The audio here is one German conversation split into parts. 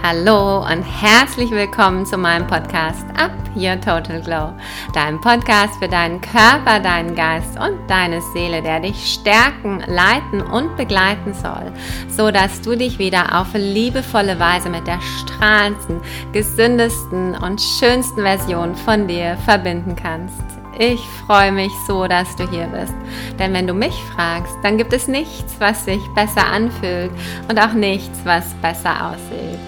Hallo und herzlich willkommen zu meinem Podcast Up Your Total Glow, deinem Podcast für deinen Körper, deinen Geist und deine Seele, der dich stärken, leiten und begleiten soll, so dass du dich wieder auf liebevolle Weise mit der strahlendsten, gesündesten und schönsten Version von dir verbinden kannst. Ich freue mich so, dass du hier bist. Denn wenn du mich fragst, dann gibt es nichts, was sich besser anfühlt und auch nichts, was besser aussieht.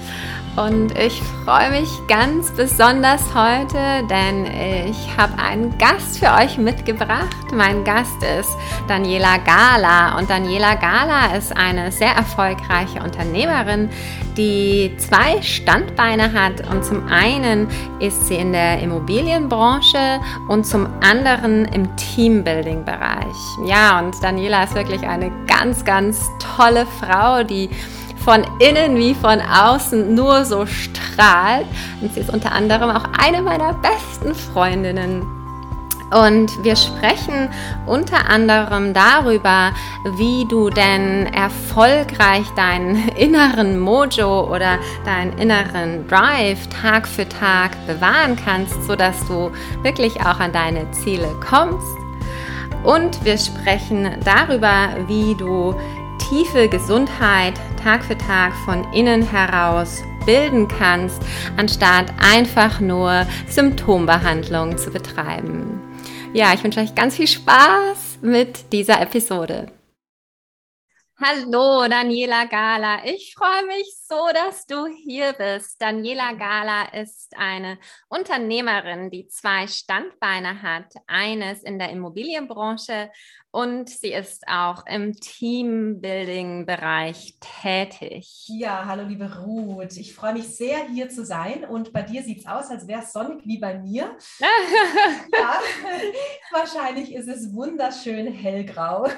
Und ich freue mich ganz besonders heute, denn ich habe einen Gast für euch mitgebracht. Mein Gast ist Daniela Gala und Daniela Gala ist eine sehr erfolgreiche Unternehmerin, die zwei Standbeine hat und zum einen ist sie in der Immobilienbranche und zum anderen im Teambuilding-Bereich. Ja, und Daniela ist wirklich eine ganz, ganz tolle Frau, die von innen wie von außen nur so strahlt. Und sie ist unter anderem auch eine meiner besten Freundinnen. Und wir sprechen unter anderem darüber, wie du denn erfolgreich deinen inneren Mojo oder deinen inneren Drive Tag für Tag bewahren kannst, sodass du wirklich auch an deine Ziele kommst. Und wir sprechen darüber, wie du tiefe Gesundheit Tag für Tag von innen heraus bilden kannst, anstatt einfach nur Symptombehandlung zu betreiben. Ja, ich wünsche euch ganz viel Spaß mit dieser Episode. Hallo, Daniela Gala. Ich freue mich so, dass du hier bist. Daniela Gala ist eine Unternehmerin, die zwei Standbeine hat. Eines in der Immobilienbranche und sie ist auch im Teambuilding-Bereich tätig. Ja, hallo liebe Ruth. Ich freue mich sehr, hier zu sein. Und bei dir sieht es aus, als wäre es sonnig wie bei mir. ja, wahrscheinlich ist es wunderschön hellgrau.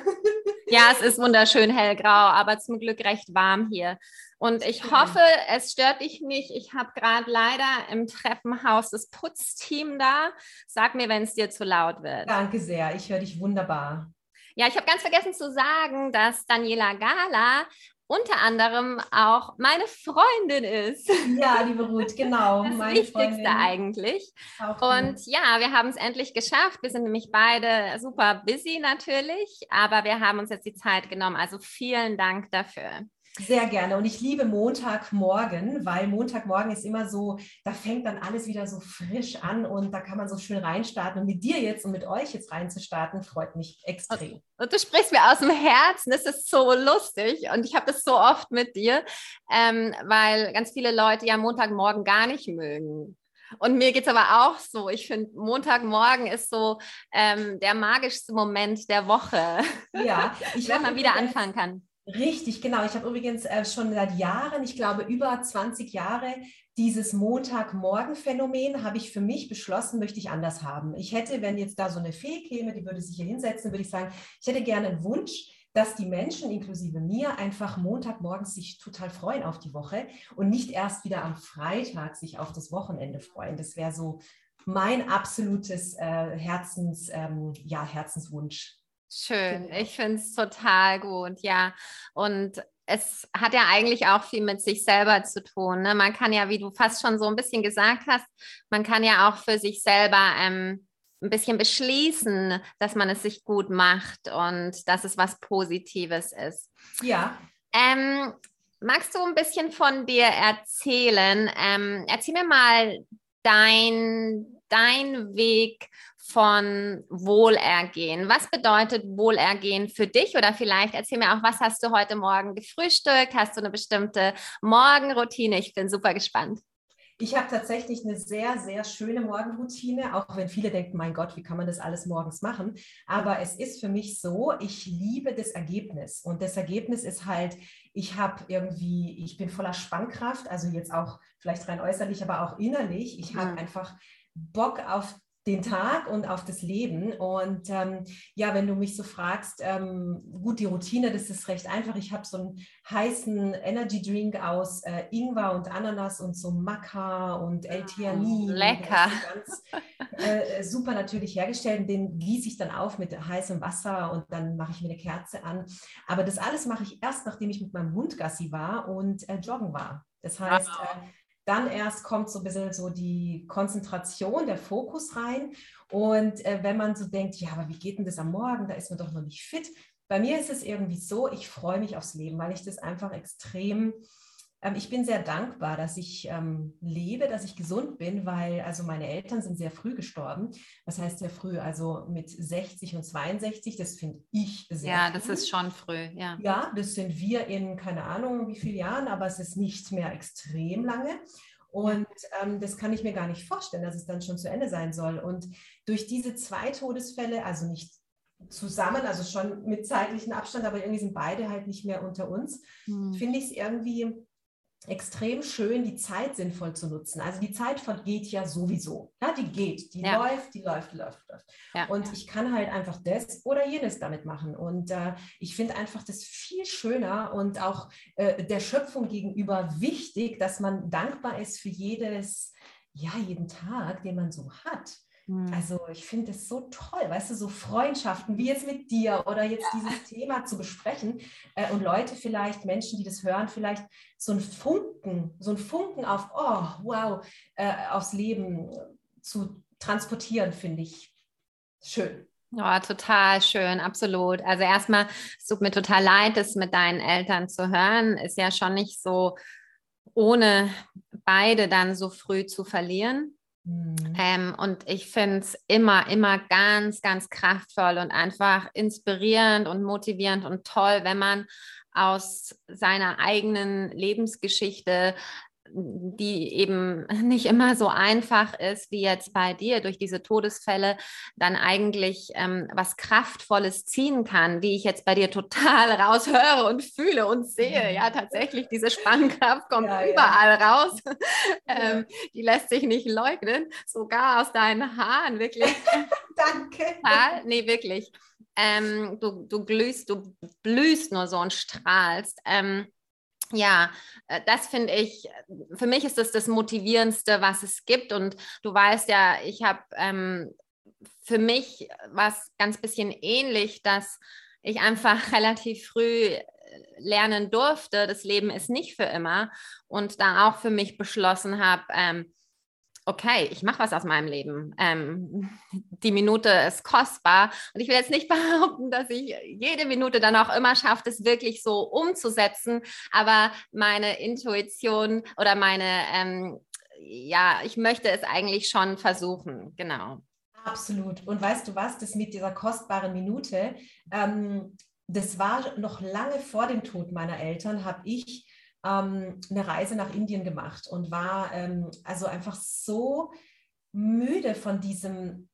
ja, es ist wunderschön hellgrau, aber zum Glück recht warm hier. Und ich hoffe, es stört dich nicht. Ich habe gerade leider im Treppenhaus das Putzteam da. Sag mir, wenn es dir zu laut wird. Danke sehr. Ich höre dich wunderbar. Ja, ich habe ganz vergessen zu sagen, dass Daniela Gala unter anderem auch meine Freundin ist. Ja, liebe Ruth, genau. Das meine Wichtigste Freundin. eigentlich. Und ja, wir haben es endlich geschafft. Wir sind nämlich beide super busy natürlich, aber wir haben uns jetzt die Zeit genommen. Also vielen Dank dafür. Sehr gerne. Und ich liebe Montagmorgen, weil Montagmorgen ist immer so, da fängt dann alles wieder so frisch an und da kann man so schön reinstarten. Und mit dir jetzt und mit euch jetzt reinzustarten, freut mich extrem. Und, und du sprichst mir aus dem Herzen, das ist so lustig und ich habe das so oft mit dir, ähm, weil ganz viele Leute ja Montagmorgen gar nicht mögen. Und mir geht es aber auch so. Ich finde, Montagmorgen ist so ähm, der magischste Moment der Woche. Ja, ich wenn man wieder anfangen kann. Richtig, genau. Ich habe übrigens äh, schon seit Jahren, ich glaube über 20 Jahre, dieses Montagmorgen-Phänomen habe ich für mich beschlossen, möchte ich anders haben. Ich hätte, wenn jetzt da so eine Fee käme, die würde sich hier hinsetzen, würde ich sagen, ich hätte gerne einen Wunsch, dass die Menschen, inklusive mir, einfach Montagmorgens sich total freuen auf die Woche und nicht erst wieder am Freitag sich auf das Wochenende freuen. Das wäre so mein absolutes äh, Herzens, ähm, ja, Herzenswunsch. Schön, genau. ich finde es total gut, ja. Und es hat ja eigentlich auch viel mit sich selber zu tun. Ne? Man kann ja, wie du fast schon so ein bisschen gesagt hast, man kann ja auch für sich selber ähm, ein bisschen beschließen, dass man es sich gut macht und dass es was Positives ist. Ja. Ähm, magst du ein bisschen von dir erzählen? Ähm, erzähl mir mal dein, dein Weg von Wohlergehen. Was bedeutet Wohlergehen für dich? Oder vielleicht erzähl mir auch, was hast du heute Morgen gefrühstückt? Hast du eine bestimmte Morgenroutine? Ich bin super gespannt. Ich habe tatsächlich eine sehr, sehr schöne Morgenroutine, auch wenn viele denken, mein Gott, wie kann man das alles morgens machen? Aber es ist für mich so, ich liebe das Ergebnis. Und das Ergebnis ist halt, ich habe irgendwie, ich bin voller Spannkraft, also jetzt auch vielleicht rein äußerlich, aber auch innerlich. Ich habe mhm. einfach Bock auf den Tag und auf das Leben. Und ähm, ja, wenn du mich so fragst, ähm, gut, die Routine, das ist recht einfach. Ich habe so einen heißen Energy Drink aus äh, Ingwer und Ananas und so Maca und L-Theanin. Mm, lecker. Ganz äh, super natürlich hergestellt. Und den gieße ich dann auf mit heißem Wasser und dann mache ich mir eine Kerze an. Aber das alles mache ich erst, nachdem ich mit meinem Hund Gassi war und äh, joggen war. Das heißt, wow. Dann erst kommt so ein bisschen so die Konzentration, der Fokus rein. Und äh, wenn man so denkt, ja, aber wie geht denn das am Morgen? Da ist man doch noch nicht fit. Bei mir ist es irgendwie so, ich freue mich aufs Leben, weil ich das einfach extrem ich bin sehr dankbar, dass ich ähm, lebe, dass ich gesund bin, weil also meine Eltern sind sehr früh gestorben. Was heißt sehr früh? Also mit 60 und 62, das finde ich sehr Ja, früh. das ist schon früh, ja. Ja, das sind wir in keine Ahnung wie vielen Jahren, aber es ist nicht mehr extrem lange. Und ähm, das kann ich mir gar nicht vorstellen, dass es dann schon zu Ende sein soll. Und durch diese zwei Todesfälle, also nicht zusammen, also schon mit zeitlichem Abstand, aber irgendwie sind beide halt nicht mehr unter uns, hm. finde ich es irgendwie extrem schön, die Zeit sinnvoll zu nutzen. Also die Zeit vergeht ja sowieso. Ja, die geht, die ja. läuft, die läuft, die läuft, läuft. Ja. Und ich kann halt einfach das oder jenes damit machen. Und äh, ich finde einfach das viel schöner und auch äh, der Schöpfung gegenüber wichtig, dass man dankbar ist für jedes, ja, jeden Tag, den man so hat. Hm. Also ich finde es so toll, weißt du, so Freundschaften wie jetzt mit dir oder jetzt ja. dieses Thema zu besprechen äh, und Leute vielleicht, Menschen, die das hören, vielleicht so ein Funken, so ein Funken auf, oh, wow, äh, aufs Leben zu transportieren, finde ich schön. Ja, total schön, absolut. Also erstmal, es tut mir total leid, das mit deinen Eltern zu hören. Ist ja schon nicht so, ohne beide dann so früh zu verlieren. Mhm. Ähm, und ich finde es immer, immer ganz, ganz kraftvoll und einfach inspirierend und motivierend und toll, wenn man aus seiner eigenen Lebensgeschichte die eben nicht immer so einfach ist wie jetzt bei dir durch diese Todesfälle, dann eigentlich ähm, was Kraftvolles ziehen kann, wie ich jetzt bei dir total raushöre und fühle und sehe. Ja, tatsächlich, diese Spannkraft kommt ja, überall ja. raus. ähm, die lässt sich nicht leugnen, sogar aus deinen Haaren, wirklich. Danke. Total, nee, wirklich. Ähm, du, du glühst, du blühst nur so und strahlst. Ähm, ja, äh, das finde ich, für mich ist das das Motivierendste, was es gibt. Und du weißt ja, ich habe ähm, für mich was ganz bisschen ähnlich, dass ich einfach relativ früh äh, lernen durfte, das Leben ist nicht für immer. Und da auch für mich beschlossen habe, ähm, okay, ich mache was aus meinem Leben. Ähm, die Minute ist kostbar. Und ich will jetzt nicht behaupten, dass ich jede Minute dann auch immer schaffe, das wirklich so umzusetzen. Aber meine Intuition oder meine, ähm, ja, ich möchte es eigentlich schon versuchen. Genau. Absolut. Und weißt du was, das mit dieser kostbaren Minute, ähm, das war noch lange vor dem Tod meiner Eltern, habe ich ähm, eine Reise nach Indien gemacht und war ähm, also einfach so müde von diesem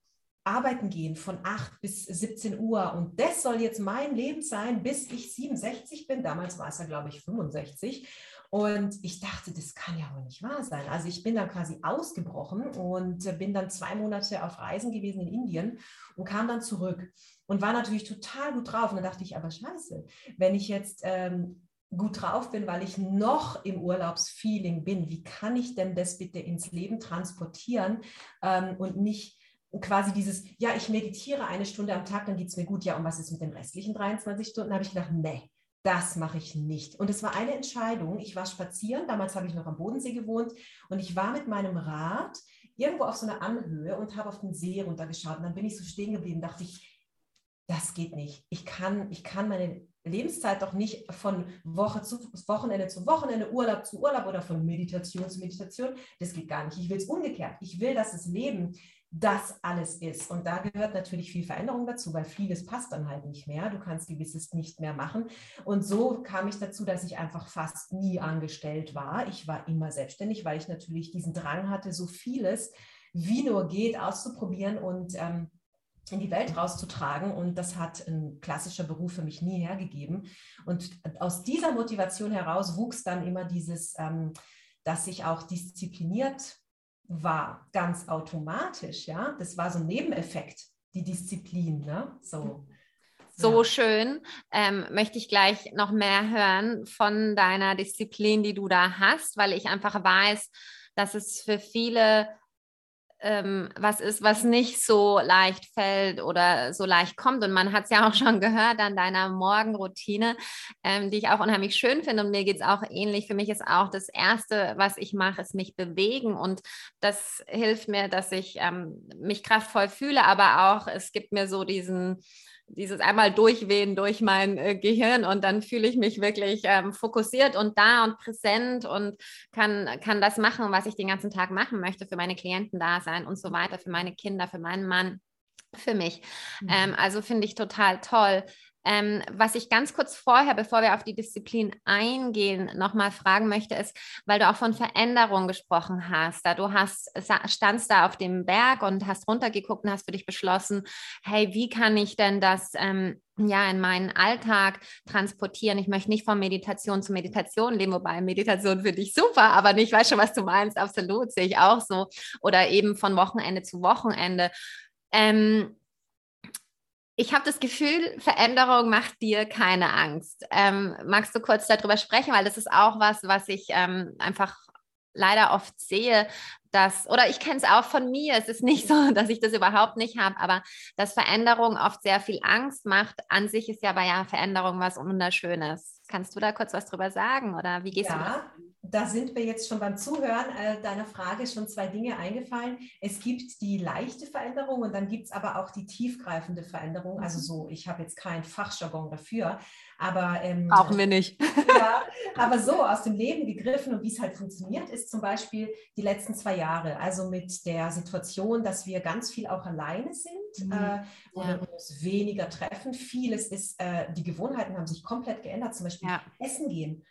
Arbeiten gehen von 8 bis 17 Uhr und das soll jetzt mein Leben sein, bis ich 67 bin. Damals war es ja, glaube ich, 65. Und ich dachte, das kann ja wohl nicht wahr sein. Also ich bin dann quasi ausgebrochen und bin dann zwei Monate auf Reisen gewesen in Indien und kam dann zurück und war natürlich total gut drauf. Und dann dachte ich, aber scheiße, wenn ich jetzt ähm, gut drauf bin, weil ich noch im Urlaubsfeeling bin. Wie kann ich denn das bitte ins Leben transportieren ähm, und nicht quasi dieses, ja, ich meditiere eine Stunde am Tag, dann geht es mir gut. Ja, und was ist mit den restlichen 23 Stunden? Habe ich gedacht, nee, das mache ich nicht. Und es war eine Entscheidung. Ich war spazieren, damals habe ich noch am Bodensee gewohnt und ich war mit meinem Rad irgendwo auf so einer Anhöhe und habe auf den See runtergeschaut. Und dann bin ich so stehen geblieben, dachte ich, das geht nicht. Ich kann, ich kann meine Lebenszeit doch nicht von Woche zu Wochenende zu Wochenende, Urlaub zu Urlaub oder von Meditation zu Meditation. Das geht gar nicht. Ich will es umgekehrt. Ich will, dass das Leben das alles ist. Und da gehört natürlich viel Veränderung dazu, weil vieles passt dann halt nicht mehr. Du kannst gewisses nicht mehr machen. Und so kam ich dazu, dass ich einfach fast nie angestellt war. Ich war immer selbstständig, weil ich natürlich diesen Drang hatte, so vieles wie nur geht auszuprobieren und ähm, in die Welt rauszutragen. Und das hat ein klassischer Beruf für mich nie hergegeben. Und aus dieser Motivation heraus wuchs dann immer dieses, ähm, dass ich auch diszipliniert war ganz automatisch, ja. Das war so ein Nebeneffekt, die Disziplin, ne? So. So ja. schön. Ähm, möchte ich gleich noch mehr hören von deiner Disziplin, die du da hast, weil ich einfach weiß, dass es für viele ähm, was ist, was nicht so leicht fällt oder so leicht kommt. Und man hat es ja auch schon gehört an deiner Morgenroutine, ähm, die ich auch unheimlich schön finde. Und mir geht es auch ähnlich. Für mich ist auch das Erste, was ich mache, ist mich bewegen. Und das hilft mir, dass ich ähm, mich kraftvoll fühle, aber auch es gibt mir so diesen dieses einmal durchwehen durch mein äh, Gehirn und dann fühle ich mich wirklich ähm, fokussiert und da und präsent und kann, kann das machen, was ich den ganzen Tag machen möchte, für meine Klienten da sein und so weiter, für meine Kinder, für meinen Mann, für mich. Mhm. Ähm, also finde ich total toll. Ähm, was ich ganz kurz vorher, bevor wir auf die Disziplin eingehen, nochmal fragen möchte, ist, weil du auch von Veränderung gesprochen hast. Da du hast, standst da auf dem Berg und hast runtergeguckt und hast für dich beschlossen, hey, wie kann ich denn das ähm, ja, in meinen Alltag transportieren. Ich möchte nicht von Meditation zu Meditation leben, wobei Meditation finde ich super, aber ich weiß schon, was du meinst, absolut, sehe ich auch so. Oder eben von Wochenende zu Wochenende. Ähm, ich habe das Gefühl, Veränderung macht dir keine Angst. Ähm, magst du kurz darüber sprechen, weil das ist auch was, was ich ähm, einfach leider oft sehe, dass, oder ich kenne es auch von mir, es ist nicht so, dass ich das überhaupt nicht habe, aber dass Veränderung oft sehr viel Angst macht. An sich ist ja bei ja Veränderung was Wunderschönes. Kannst du da kurz was drüber sagen oder wie gehst ja, du? Da sind mir jetzt schon beim Zuhören äh, deiner Frage schon zwei Dinge eingefallen. Es gibt die leichte Veränderung und dann gibt es aber auch die tiefgreifende Veränderung. Also mhm. so, ich habe jetzt kein Fachjargon dafür, aber ähm, brauchen wir nicht. ja, aber so aus dem Leben gegriffen und wie es halt funktioniert, ist zum Beispiel die letzten zwei Jahre. Also mit der Situation, dass wir ganz viel auch alleine sind mhm. äh, und ja. uns weniger treffen. Vieles ist, äh, die Gewohnheiten haben sich komplett geändert. Zum Beispiel ja. essen gehen.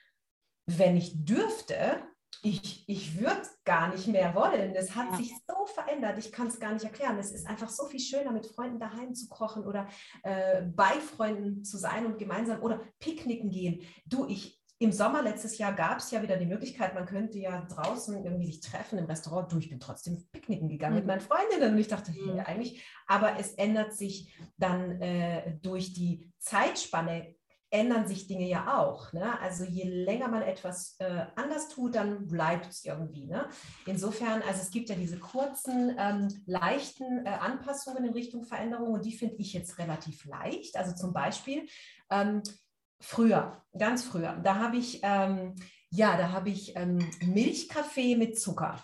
Wenn ich dürfte, ich, ich würde gar nicht mehr wollen. Es hat ja. sich so verändert, ich kann es gar nicht erklären. Es ist einfach so viel schöner, mit Freunden daheim zu kochen oder äh, bei Freunden zu sein und gemeinsam oder picknicken gehen. Du, ich, im Sommer letztes Jahr gab es ja wieder die Möglichkeit, man könnte ja draußen irgendwie sich treffen im Restaurant. Du, ich bin trotzdem picknicken gegangen mhm. mit meinen Freundinnen und ich dachte, mhm. hey, eigentlich, aber es ändert sich dann äh, durch die Zeitspanne ändern sich Dinge ja auch. Ne? Also je länger man etwas äh, anders tut, dann bleibt es irgendwie. Ne? Insofern, also es gibt ja diese kurzen, ähm, leichten äh, Anpassungen in Richtung Veränderung und die finde ich jetzt relativ leicht. Also zum Beispiel ähm, früher, ganz früher, da habe ich, ähm, ja, da habe ich ähm, Milchkaffee mit Zucker.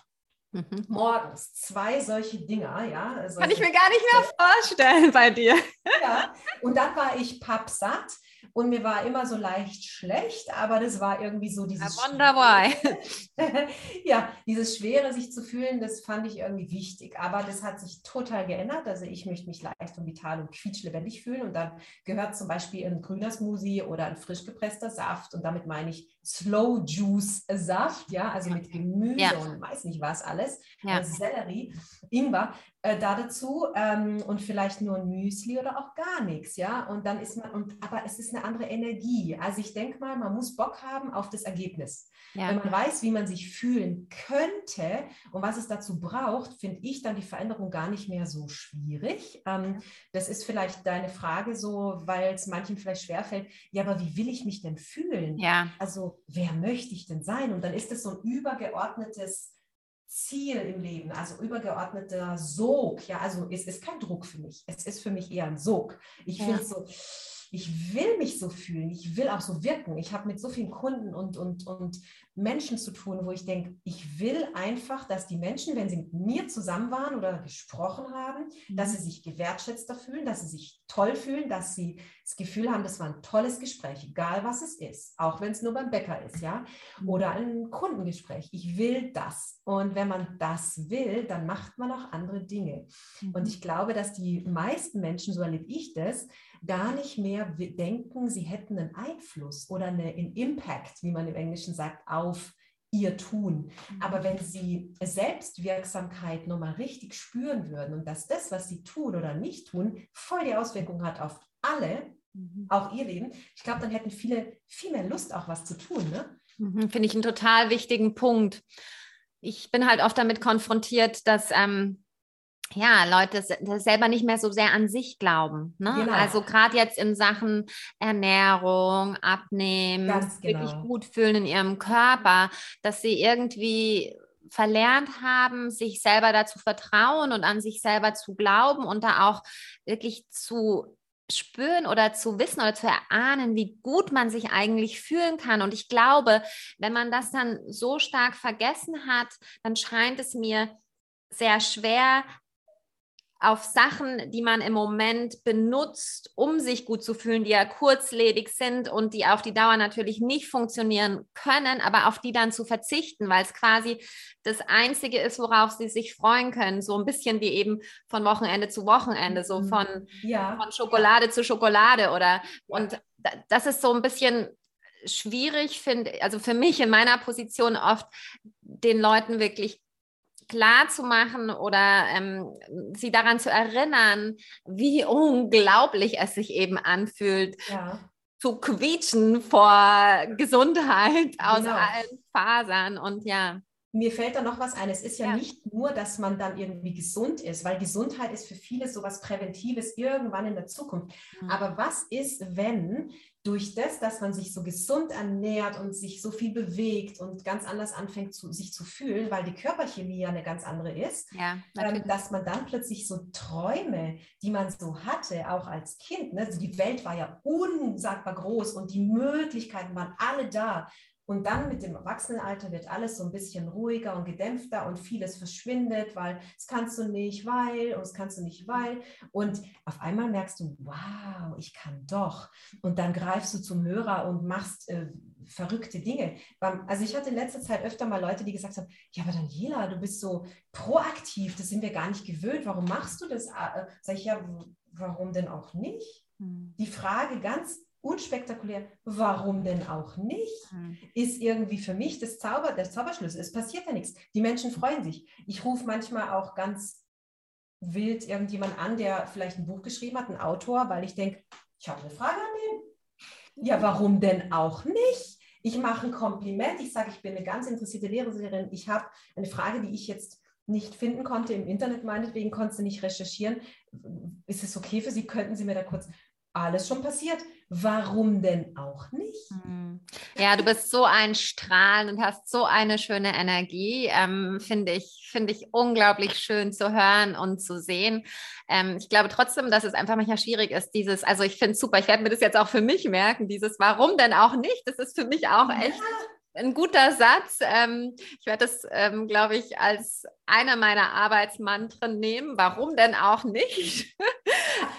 Mhm. Morgens zwei solche Dinger, ja. Also Kann ich mir gar nicht mehr vorstellen bei dir. Ja, und dann war ich pappsatt und mir war immer so leicht schlecht, aber das war irgendwie so dieses. I wonder why. ja, dieses Schwere, sich zu fühlen, das fand ich irgendwie wichtig. Aber das hat sich total geändert. Also ich möchte mich leicht und vital und quietschlebendig fühlen. Und dann gehört zum Beispiel ein grüner Smoothie oder ein frisch gepresster Saft. Und damit meine ich Slow Juice Saft, ja, also mit Gemüse ja. und weiß nicht was alles. Ja. Also Sellerie, Ingwer äh, da dazu ähm, und vielleicht nur ein Müsli oder auch gar nichts, ja. Und dann ist man, und, aber es ist eine andere Energie. Also ich denke mal, man muss Bock haben auf das Ergebnis. Ja. Wenn man weiß, wie man sich fühlen könnte und was es dazu braucht, finde ich dann die Veränderung gar nicht mehr so schwierig. Ähm, das ist vielleicht deine Frage so, weil es manchen vielleicht schwerfällt, ja, aber wie will ich mich denn fühlen? Ja. Also wer möchte ich denn sein? Und dann ist es so ein übergeordnetes Ziel im Leben, also übergeordneter Sog. Ja, also es ist kein Druck für mich. Es ist für mich eher ein Sog. Ich ja. finde so, ich will mich so fühlen, ich will auch so wirken. Ich habe mit so vielen Kunden und, und, und Menschen zu tun, wo ich denke, ich will einfach, dass die Menschen, wenn sie mit mir zusammen waren oder gesprochen haben, mhm. dass sie sich gewertschätzter fühlen, dass sie sich toll fühlen, dass sie das Gefühl haben, das war ein tolles Gespräch, egal was es ist, auch wenn es nur beim Bäcker ist, ja, mhm. oder ein Kundengespräch. Ich will das. Und wenn man das will, dann macht man auch andere Dinge. Mhm. Und ich glaube, dass die meisten Menschen, so erlebe ich das, gar nicht mehr denken, sie hätten einen Einfluss oder eine, einen Impact, wie man im Englischen sagt, auf ihr Tun. Aber mhm. wenn sie Selbstwirksamkeit nochmal richtig spüren würden und dass das, was sie tun oder nicht tun, voll die Auswirkung hat auf alle, mhm. auch ihr Leben, ich glaube, dann hätten viele viel mehr Lust, auch was zu tun. Ne? Mhm, Finde ich einen total wichtigen Punkt. ich bin halt oft damit konfrontiert, dass ähm, ja, Leute selber nicht mehr so sehr an sich glauben. Ne? Genau. Also gerade jetzt in Sachen Ernährung, Abnehmen, genau. wirklich gut fühlen in ihrem Körper, dass sie irgendwie verlernt haben, sich selber dazu vertrauen und an sich selber zu glauben und da auch wirklich zu spüren oder zu wissen oder zu erahnen, wie gut man sich eigentlich fühlen kann. Und ich glaube, wenn man das dann so stark vergessen hat, dann scheint es mir sehr schwer, auf Sachen, die man im Moment benutzt, um sich gut zu fühlen, die ja kurzlebig sind und die auf die Dauer natürlich nicht funktionieren können, aber auf die dann zu verzichten, weil es quasi das Einzige ist, worauf sie sich freuen können. So ein bisschen wie eben von Wochenende zu Wochenende, so mhm. von, ja. von Schokolade ja. zu Schokolade oder ja. und das ist so ein bisschen schwierig, finde also für mich in meiner Position oft den Leuten wirklich klar zu machen oder ähm, sie daran zu erinnern, wie unglaublich es sich eben anfühlt, ja. zu quietschen vor Gesundheit aus genau. allen Fasern und ja. Mir fällt da noch was ein. Es ist ja, ja, nicht nur, dass man dann irgendwie gesund ist, weil Gesundheit ist für viele so was Präventives irgendwann in der Zukunft. Mhm. Aber was ist, wenn durch das, dass man sich so gesund ernährt und sich so viel bewegt und ganz anders anfängt, zu, sich zu fühlen, weil die Körperchemie ja eine ganz andere ist, ja, ähm, dass man dann plötzlich so Träume, die man so hatte, auch als Kind, ne? also die Welt war ja unsagbar groß und die Möglichkeiten waren alle da. Und dann mit dem Erwachsenenalter wird alles so ein bisschen ruhiger und gedämpfter und vieles verschwindet, weil es kannst du nicht, weil und es kannst du nicht, weil. Und auf einmal merkst du, wow, ich kann doch. Und dann greifst du zum Hörer und machst äh, verrückte Dinge. Also ich hatte in letzter Zeit öfter mal Leute, die gesagt haben, ja, aber Daniela, du bist so proaktiv, das sind wir gar nicht gewöhnt. Warum machst du das? Äh, sag ich, ja, warum denn auch nicht? Hm. Die Frage ganz unspektakulär, warum denn auch nicht, mhm. ist irgendwie für mich das Zauber, der Zauberschlüssel. Es passiert ja nichts. Die Menschen freuen sich. Ich rufe manchmal auch ganz wild irgendjemand an, der vielleicht ein Buch geschrieben hat, ein Autor, weil ich denke, ich habe eine Frage an den. Ja, warum denn auch nicht? Ich mache ein Kompliment. Ich sage, ich bin eine ganz interessierte Lehrerin. Ich habe eine Frage, die ich jetzt nicht finden konnte im Internet, meinetwegen konnte sie nicht recherchieren. Ist es okay für Sie? Könnten Sie mir da kurz alles schon passiert. Warum denn auch nicht? Hm. Ja, du bist so ein Strahlen und hast so eine schöne Energie. Ähm, finde ich, finde ich unglaublich schön zu hören und zu sehen. Ähm, ich glaube trotzdem, dass es einfach manchmal schwierig ist, dieses, also ich finde es super, ich werde mir das jetzt auch für mich merken, dieses Warum denn auch nicht? Das ist für mich auch echt ja ein guter Satz. Ähm, ich werde das, ähm, glaube ich, als einer meiner Arbeitsmantren nehmen. Warum denn auch nicht?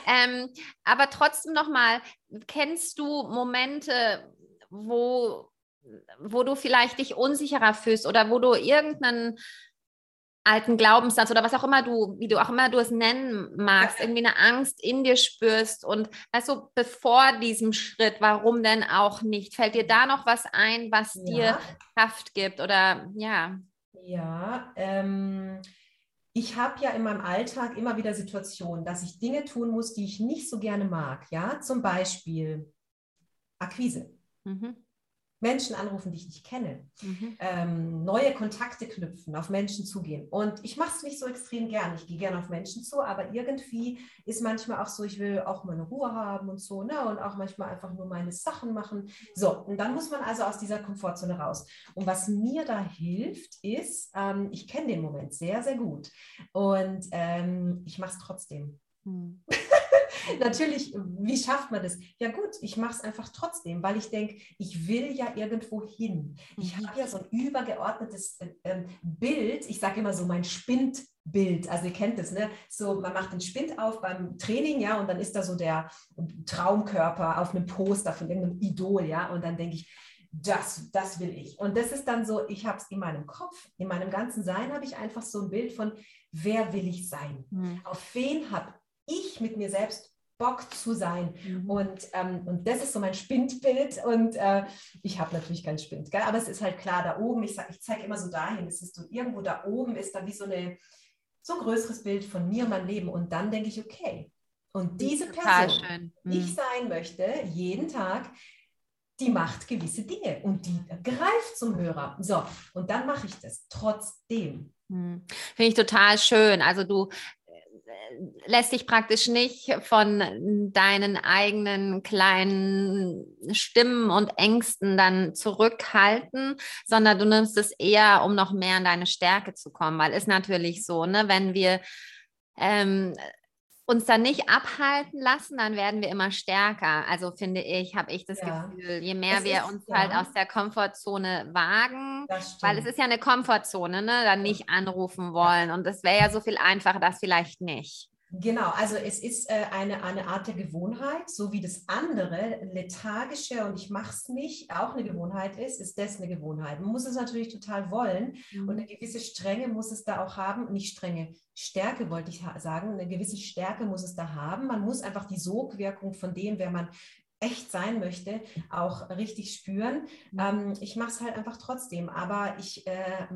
ähm, aber trotzdem nochmal, kennst du Momente, wo, wo du vielleicht dich unsicherer fühlst oder wo du irgendeinen alten Glaubenssatz oder was auch immer du, wie du auch immer du es nennen magst, irgendwie eine Angst in dir spürst und weißt du, bevor diesem Schritt, warum denn auch nicht? Fällt dir da noch was ein, was ja. dir Kraft gibt oder ja? Ja, ähm, ich habe ja in meinem Alltag immer wieder Situationen, dass ich Dinge tun muss, die ich nicht so gerne mag. Ja, zum Beispiel Akquise. Mhm. Menschen anrufen, die ich nicht kenne, mhm. ähm, neue Kontakte knüpfen, auf Menschen zugehen. Und ich mache es nicht so extrem gern. Ich gehe gerne auf Menschen zu, aber irgendwie ist manchmal auch so, ich will auch meine Ruhe haben und so, ne? Und auch manchmal einfach nur meine Sachen machen. So, und dann muss man also aus dieser Komfortzone raus. Und was mir da hilft, ist, ähm, ich kenne den Moment sehr, sehr gut. Und ähm, ich mache es trotzdem. Mhm. Natürlich, wie schafft man das? Ja gut, ich mache es einfach trotzdem, weil ich denke, ich will ja irgendwo hin. Ich mhm. habe ja so ein übergeordnetes äh, ähm, Bild, ich sage immer so mein Spindbild, also ihr kennt das, ne? So, man macht den Spind auf beim Training, ja, und dann ist da so der Traumkörper auf einem Poster von irgendeinem Idol, ja, und dann denke ich, das, das will ich. Und das ist dann so, ich habe es in meinem Kopf, in meinem ganzen Sein habe ich einfach so ein Bild von, wer will ich sein? Mhm. Auf wen habe ich mit mir selbst Bock zu sein. Mhm. Und, ähm, und das ist so mein Spindbild. Und äh, ich habe natürlich keinen Spind, gell? aber es ist halt klar, da oben, ich, ich zeige immer so dahin, es ist so irgendwo da oben ist da wie so, eine, so ein größeres Bild von mir, mein Leben. Und dann denke ich, okay, und diese Person, die ich mhm. sein möchte, jeden Tag, die macht gewisse Dinge und die greift zum Hörer. So, und dann mache ich das trotzdem. Hm. Finde ich total schön. Also du lässt dich praktisch nicht von deinen eigenen kleinen Stimmen und Ängsten dann zurückhalten, sondern du nimmst es eher, um noch mehr in deine Stärke zu kommen, weil ist natürlich so, ne, wenn wir ähm, uns dann nicht abhalten lassen, dann werden wir immer stärker. Also finde ich, habe ich das ja. Gefühl, je mehr es wir ist, uns ja. halt aus der Komfortzone wagen, weil es ist ja eine Komfortzone, ne, dann nicht anrufen wollen. Und es wäre ja so viel einfacher, das vielleicht nicht. Genau, also es ist äh, eine, eine Art der Gewohnheit, so wie das andere lethargische und ich mache es nicht auch eine Gewohnheit ist, ist das eine Gewohnheit. Man muss es natürlich total wollen mhm. und eine gewisse Strenge muss es da auch haben, nicht strenge, Stärke wollte ich sagen, eine gewisse Stärke muss es da haben. Man muss einfach die Sogwirkung von dem, wer man echt sein möchte, auch richtig spüren. Mhm. Ähm, ich mache es halt einfach trotzdem, aber ich äh,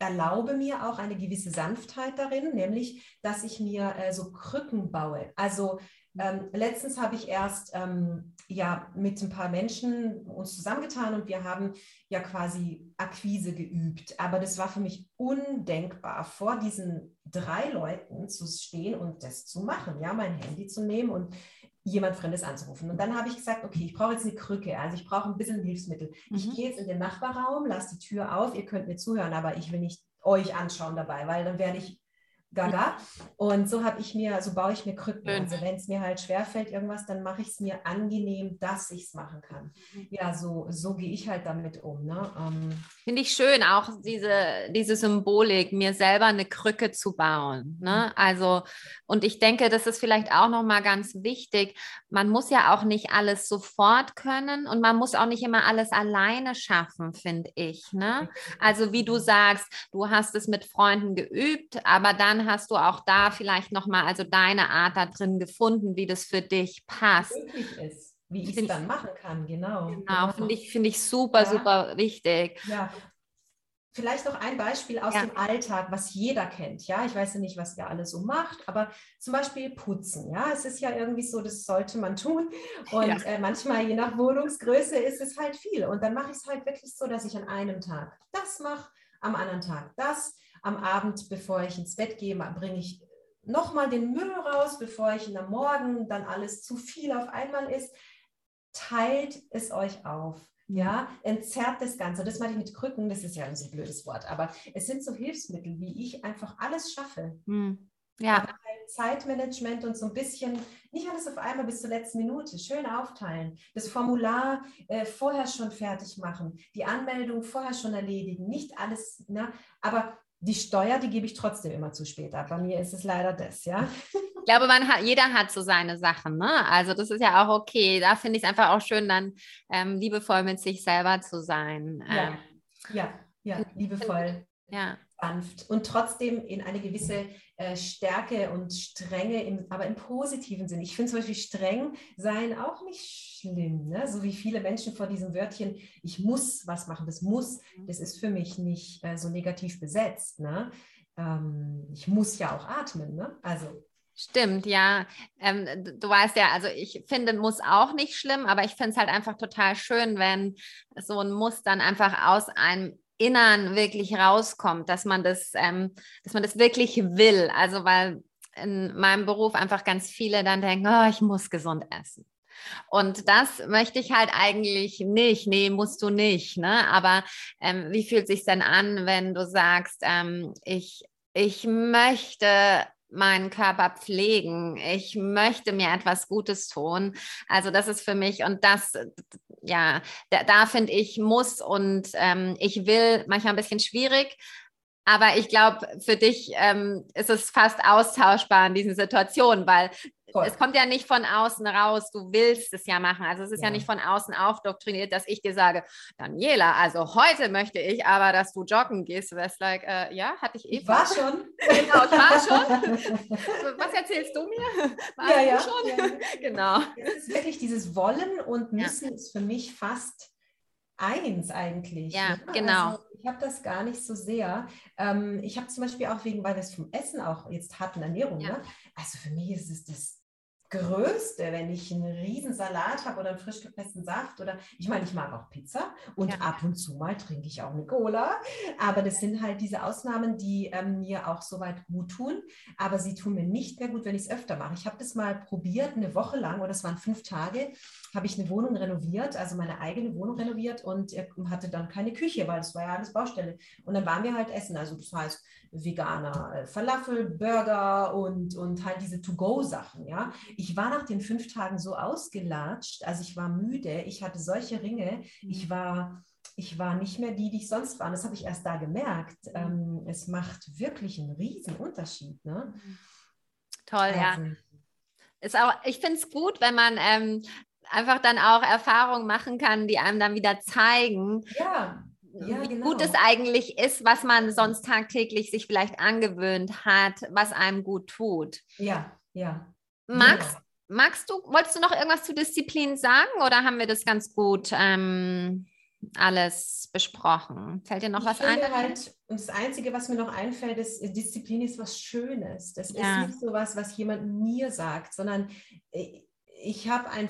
erlaube mir auch eine gewisse Sanftheit darin, nämlich, dass ich mir äh, so Krücken baue. Also ähm, letztens habe ich erst ähm, ja mit ein paar Menschen uns zusammengetan und wir haben ja quasi Akquise geübt. Aber das war für mich undenkbar, vor diesen drei Leuten zu stehen und das zu machen, ja, mein Handy zu nehmen und jemand Fremdes anzurufen. Und dann habe ich gesagt, okay, ich brauche jetzt eine Krücke, also ich brauche ein bisschen Hilfsmittel. Mhm. Ich gehe jetzt in den Nachbarraum, lasse die Tür auf, ihr könnt mir zuhören, aber ich will nicht euch anschauen dabei, weil dann werde ich gaga. Und so habe ich mir, so baue ich mir Krücken. Also wenn es mir halt schwerfällt, irgendwas, dann mache ich es mir angenehm, dass ich es machen kann. Mhm. Ja, so, so gehe ich halt damit um. Ne? Ähm, Finde ich schön, auch diese, diese Symbolik, mir selber eine Krücke zu bauen. Ne? Mhm. Also, und ich denke, das ist vielleicht auch nochmal ganz wichtig. Man muss ja auch nicht alles sofort können und man muss auch nicht immer alles alleine schaffen, finde ich. Ne? Also, wie du sagst, du hast es mit Freunden geübt, aber dann hast du auch da vielleicht nochmal also deine Art da drin gefunden, wie das für dich passt. Ist, wie ich es dann machen kann, genau. Genau, genau. finde ich, find ich super, ja. super wichtig. Ja. Vielleicht noch ein Beispiel aus ja. dem Alltag, was jeder kennt. Ja, ich weiß ja nicht, was ihr alle so macht, aber zum Beispiel putzen. Ja, es ist ja irgendwie so, das sollte man tun. Und ja. äh, manchmal, je nach Wohnungsgröße, ist es halt viel. Und dann mache ich es halt wirklich so, dass ich an einem Tag das mache, am anderen Tag das am Abend, bevor ich ins Bett gehe, bringe ich nochmal den Müll raus, bevor ich in der Morgen dann alles zu viel auf einmal ist. Teilt es euch auf. Ja, entzerrt das Ganze. Das meine ich mit Krücken, das ist ja ein so blödes Wort, aber es sind so Hilfsmittel, wie ich einfach alles schaffe. Hm. Ja. Halt Zeitmanagement und so ein bisschen, nicht alles auf einmal bis zur letzten Minute, schön aufteilen. Das Formular äh, vorher schon fertig machen, die Anmeldung vorher schon erledigen, nicht alles, ne? aber die Steuer, die gebe ich trotzdem immer zu spät ab. Bei mir ist es leider das, ja. Ich glaube, man hat, jeder hat so seine Sachen, ne? Also das ist ja auch okay. Da finde ich es einfach auch schön, dann ähm, liebevoll mit sich selber zu sein. Ja, ähm, ja, ja, liebevoll. Ja sanft und trotzdem in eine gewisse äh, Stärke und Strenge, im, aber im positiven Sinn. Ich finde zum Beispiel streng sein auch nicht schlimm, ne? so wie viele Menschen vor diesem Wörtchen, ich muss was machen, das muss, mhm. das ist für mich nicht äh, so negativ besetzt. Ne? Ähm, ich muss ja auch atmen, ne? also Stimmt, ja. Ähm, du weißt ja, also ich finde, muss auch nicht schlimm, aber ich finde es halt einfach total schön, wenn so ein Muss dann einfach aus einem Innern wirklich rauskommt, dass man das, ähm, dass man das wirklich will. Also weil in meinem Beruf einfach ganz viele dann denken, oh, ich muss gesund essen. Und das möchte ich halt eigentlich nicht. Nee, musst du nicht. Ne? Aber ähm, wie fühlt sich denn an, wenn du sagst, ähm, ich, ich möchte meinen Körper pflegen. Ich möchte mir etwas Gutes tun. Also das ist für mich und das, ja, da, da finde ich muss und ähm, ich will manchmal ein bisschen schwierig, aber ich glaube, für dich ähm, ist es fast austauschbar in diesen Situationen, weil Voll. es kommt ja nicht von außen raus, du willst es ja machen. Also es ist ja, ja nicht von außen aufdoktriniert, dass ich dir sage, Daniela, also heute möchte ich aber, dass du joggen gehst. Du wärst like, äh, ja, hatte ich eh. War schon. genau, ich war schon. Was erzählst du mir? War ja, ja, schon? Ja. genau. Es ist wirklich dieses Wollen und Müssen ist für mich fast eins eigentlich. Ja, ne? genau. Also, ich habe das gar nicht so sehr. Ähm, ich habe zum Beispiel auch wegen, weil wir es vom Essen auch jetzt hatten, Ernährung. Ja. Ne? Also für mich ist es das Größte, wenn ich einen riesen Salat habe oder einen frisch gepressten Saft oder ich meine, ich mag auch Pizza und ja. ab und zu mal trinke ich auch eine Cola, aber das sind halt diese Ausnahmen, die ähm, mir auch soweit gut tun, aber sie tun mir nicht mehr gut, wenn ich es öfter mache. Ich habe das mal probiert, eine Woche lang oder es waren fünf Tage, habe ich eine Wohnung renoviert, also meine eigene Wohnung renoviert und hatte dann keine Küche, weil es war ja alles Baustelle. Und dann waren wir halt essen, also das heißt veganer äh, Falafel, Burger und, und halt diese To-Go-Sachen, ja. Ich war nach den fünf Tagen so ausgelatscht, also ich war müde, ich hatte solche Ringe, ich mhm. war ich war nicht mehr die, die ich sonst war. Und das habe ich erst da gemerkt. Mhm. Ähm, es macht wirklich einen riesen Unterschied. Ne? Toll, also, ja. Ist auch, ich finde es gut, wenn man ähm, einfach dann auch Erfahrungen machen kann, die einem dann wieder zeigen, ja, ja, wie genau. gut es eigentlich ist, was man sonst tagtäglich sich vielleicht angewöhnt hat, was einem gut tut. Ja, ja. Magst, ja. magst du, wolltest du noch irgendwas zu Disziplin sagen oder haben wir das ganz gut ähm, alles besprochen? Fällt dir noch ich was ein? Halt, und das Einzige, was mir noch einfällt, ist, Disziplin ist was Schönes. Das ja. ist nicht so was, was jemand mir sagt, sondern äh, ich habe ein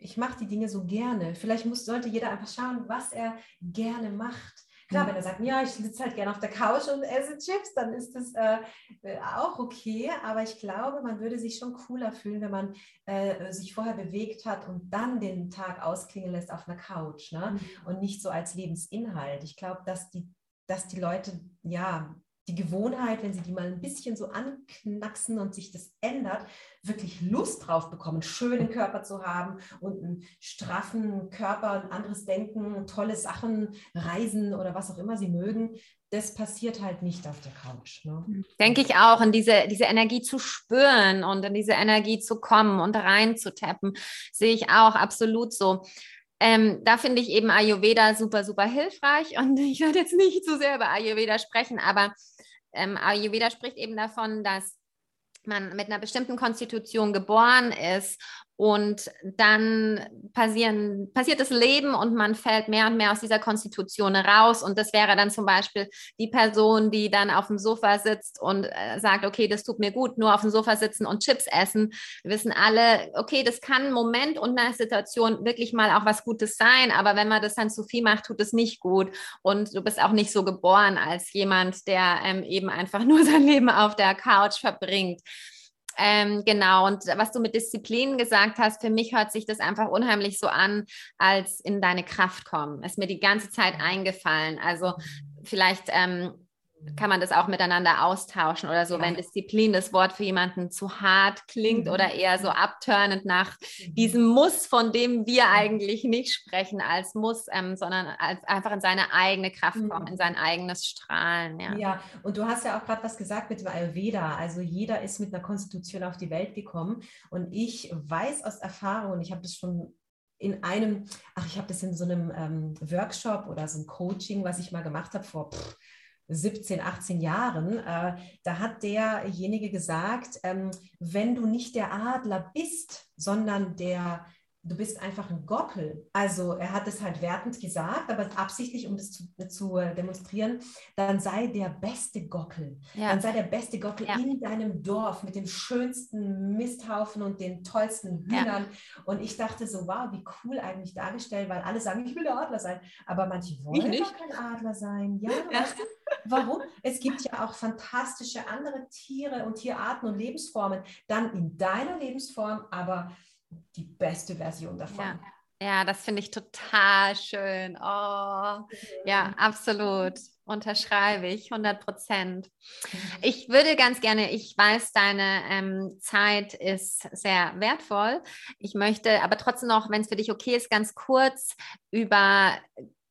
ich mache die Dinge so gerne. Vielleicht muss, sollte jeder einfach schauen, was er gerne macht. Klar, wenn er sagt, ja, ich sitze halt gerne auf der Couch und esse Chips, dann ist das äh, äh, auch okay. Aber ich glaube, man würde sich schon cooler fühlen, wenn man äh, sich vorher bewegt hat und dann den Tag ausklingen lässt auf einer Couch. Ne? Mhm. Und nicht so als Lebensinhalt. Ich glaube, dass die, dass die Leute, ja, die Gewohnheit, wenn sie die mal ein bisschen so anknacksen und sich das ändert, wirklich Lust drauf bekommen, einen schönen Körper zu haben und einen straffen Körper, ein anderes Denken, tolle Sachen, Reisen oder was auch immer sie mögen. Das passiert halt nicht auf der Couch. Ne? Denke ich auch, in diese, diese Energie zu spüren und in diese Energie zu kommen und reinzutappen, sehe ich auch absolut so. Ähm, da finde ich eben Ayurveda super, super hilfreich. Und ich werde jetzt nicht so sehr über Ayurveda sprechen, aber ähm, Ayurveda spricht eben davon, dass man mit einer bestimmten Konstitution geboren ist und dann passieren, passiert das Leben und man fällt mehr und mehr aus dieser Konstitution raus. Und das wäre dann zum Beispiel die Person, die dann auf dem Sofa sitzt und äh, sagt, okay, das tut mir gut, nur auf dem Sofa sitzen und Chips essen. Wir wissen alle, okay, das kann ein Moment und eine Situation wirklich mal auch was Gutes sein, aber wenn man das dann zu viel macht, tut es nicht gut. Und du bist auch nicht so geboren als jemand, der ähm, eben einfach nur sein Leben auf der Couch verbringt. Ähm, genau, und was du mit Disziplin gesagt hast, für mich hört sich das einfach unheimlich so an, als in deine Kraft kommen. Ist mir die ganze Zeit eingefallen. Also vielleicht ähm, kann man das auch miteinander austauschen oder so, ja. wenn Disziplin das Wort für jemanden zu hart klingt mhm. oder eher so abturnend nach mhm. diesem Muss, von dem wir eigentlich nicht sprechen als Muss, ähm, sondern als einfach in seine eigene Kraft kommen, mhm. in sein eigenes Strahlen. Ja, ja. und du hast ja auch gerade was gesagt mit dem Ayurveda. Also jeder ist mit einer Konstitution auf die Welt gekommen und ich weiß aus Erfahrung, ich habe das schon in einem, ach, ich habe das in so einem ähm, Workshop oder so einem Coaching, was ich mal gemacht habe vor pff, 17, 18 Jahren, äh, da hat derjenige gesagt, ähm, wenn du nicht der Adler bist, sondern der du bist einfach ein Gockel. Also er hat es halt wertend gesagt, aber absichtlich, um das zu, zu demonstrieren, dann sei der beste Gockel. Ja. Dann sei der beste Gockel ja. in deinem Dorf mit dem schönsten Misthaufen und den tollsten Hühnern. Ja. Und ich dachte so, wow, wie cool eigentlich dargestellt, weil alle sagen, ich will der Adler sein. Aber manche wollen doch kein Adler sein. Ja, weißt du? Warum? Es gibt ja auch fantastische andere Tiere und Tierarten und Lebensformen. Dann in deiner Lebensform, aber die beste Version davon. Ja. Ja, das finde ich total schön. Oh, ja, absolut. Unterschreibe ich 100 Prozent. Mhm. Ich würde ganz gerne, ich weiß, deine ähm, Zeit ist sehr wertvoll. Ich möchte aber trotzdem noch, wenn es für dich okay ist, ganz kurz über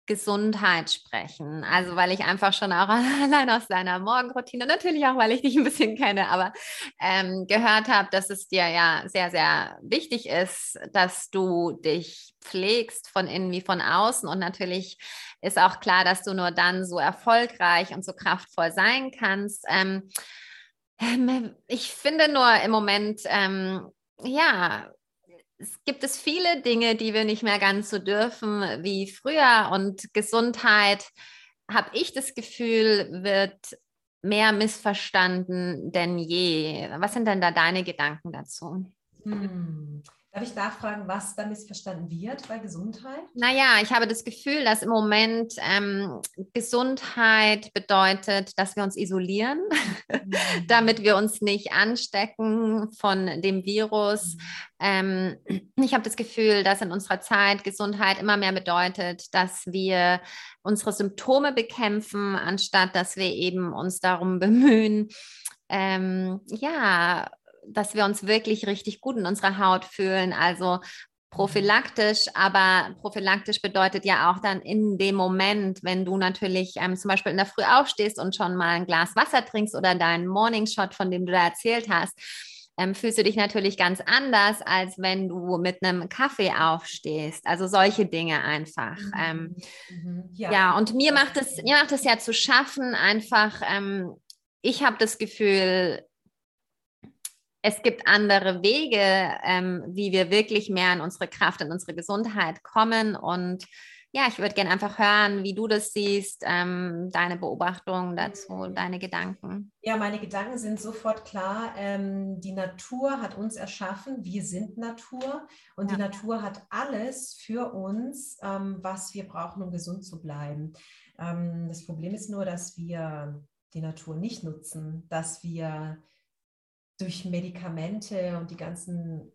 Gesundheit sprechen. Also weil ich einfach schon auch allein aus deiner Morgenroutine, natürlich auch, weil ich dich ein bisschen kenne, aber ähm, gehört habe, dass es dir ja sehr, sehr wichtig ist, dass du dich pflegst von innen wie von außen. Und natürlich ist auch klar, dass du nur dann so erfolgreich und so kraftvoll sein kannst. Ähm, ähm ich finde nur im Moment, ähm, ja, es gibt es viele Dinge, die wir nicht mehr ganz so dürfen wie früher. Und Gesundheit, habe ich das Gefühl, wird mehr missverstanden denn je. Was sind denn da deine Gedanken dazu? Hm. Darf ich nachfragen, was da missverstanden wird bei Gesundheit? Naja, ich habe das Gefühl, dass im Moment ähm, Gesundheit bedeutet, dass wir uns isolieren, mhm. damit wir uns nicht anstecken von dem Virus. Mhm. Ähm, ich habe das Gefühl, dass in unserer Zeit Gesundheit immer mehr bedeutet, dass wir unsere Symptome bekämpfen, anstatt dass wir eben uns darum bemühen, ähm, ja, dass wir uns wirklich richtig gut in unserer Haut fühlen. Also prophylaktisch, aber prophylaktisch bedeutet ja auch dann in dem Moment, wenn du natürlich ähm, zum Beispiel in der Früh aufstehst und schon mal ein Glas Wasser trinkst oder deinen Morning Shot, von dem du da erzählt hast, ähm, fühlst du dich natürlich ganz anders, als wenn du mit einem Kaffee aufstehst. Also solche Dinge einfach. Mhm. Ähm, mhm. Ja. ja. und mir macht es, mir macht es ja zu schaffen, einfach, ähm, ich habe das Gefühl, es gibt andere Wege, ähm, wie wir wirklich mehr in unsere Kraft, in unsere Gesundheit kommen. Und ja, ich würde gerne einfach hören, wie du das siehst, ähm, deine Beobachtungen dazu, deine Gedanken. Ja, meine Gedanken sind sofort klar. Ähm, die Natur hat uns erschaffen. Wir sind Natur. Und ja. die Natur hat alles für uns, ähm, was wir brauchen, um gesund zu bleiben. Ähm, das Problem ist nur, dass wir die Natur nicht nutzen, dass wir durch Medikamente und die ganzen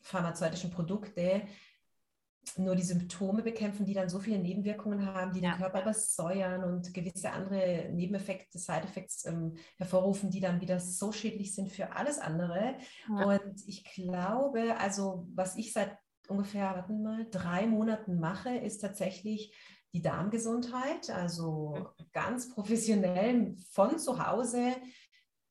pharmazeutischen Produkte nur die Symptome bekämpfen, die dann so viele Nebenwirkungen haben, die ja. den Körper übersäuern und gewisse andere Nebeneffekte, Side-Effects ähm, hervorrufen, die dann wieder so schädlich sind für alles andere. Ja. Und ich glaube, also was ich seit ungefähr, warten mal, drei Monaten mache, ist tatsächlich die Darmgesundheit, also ganz professionell von zu Hause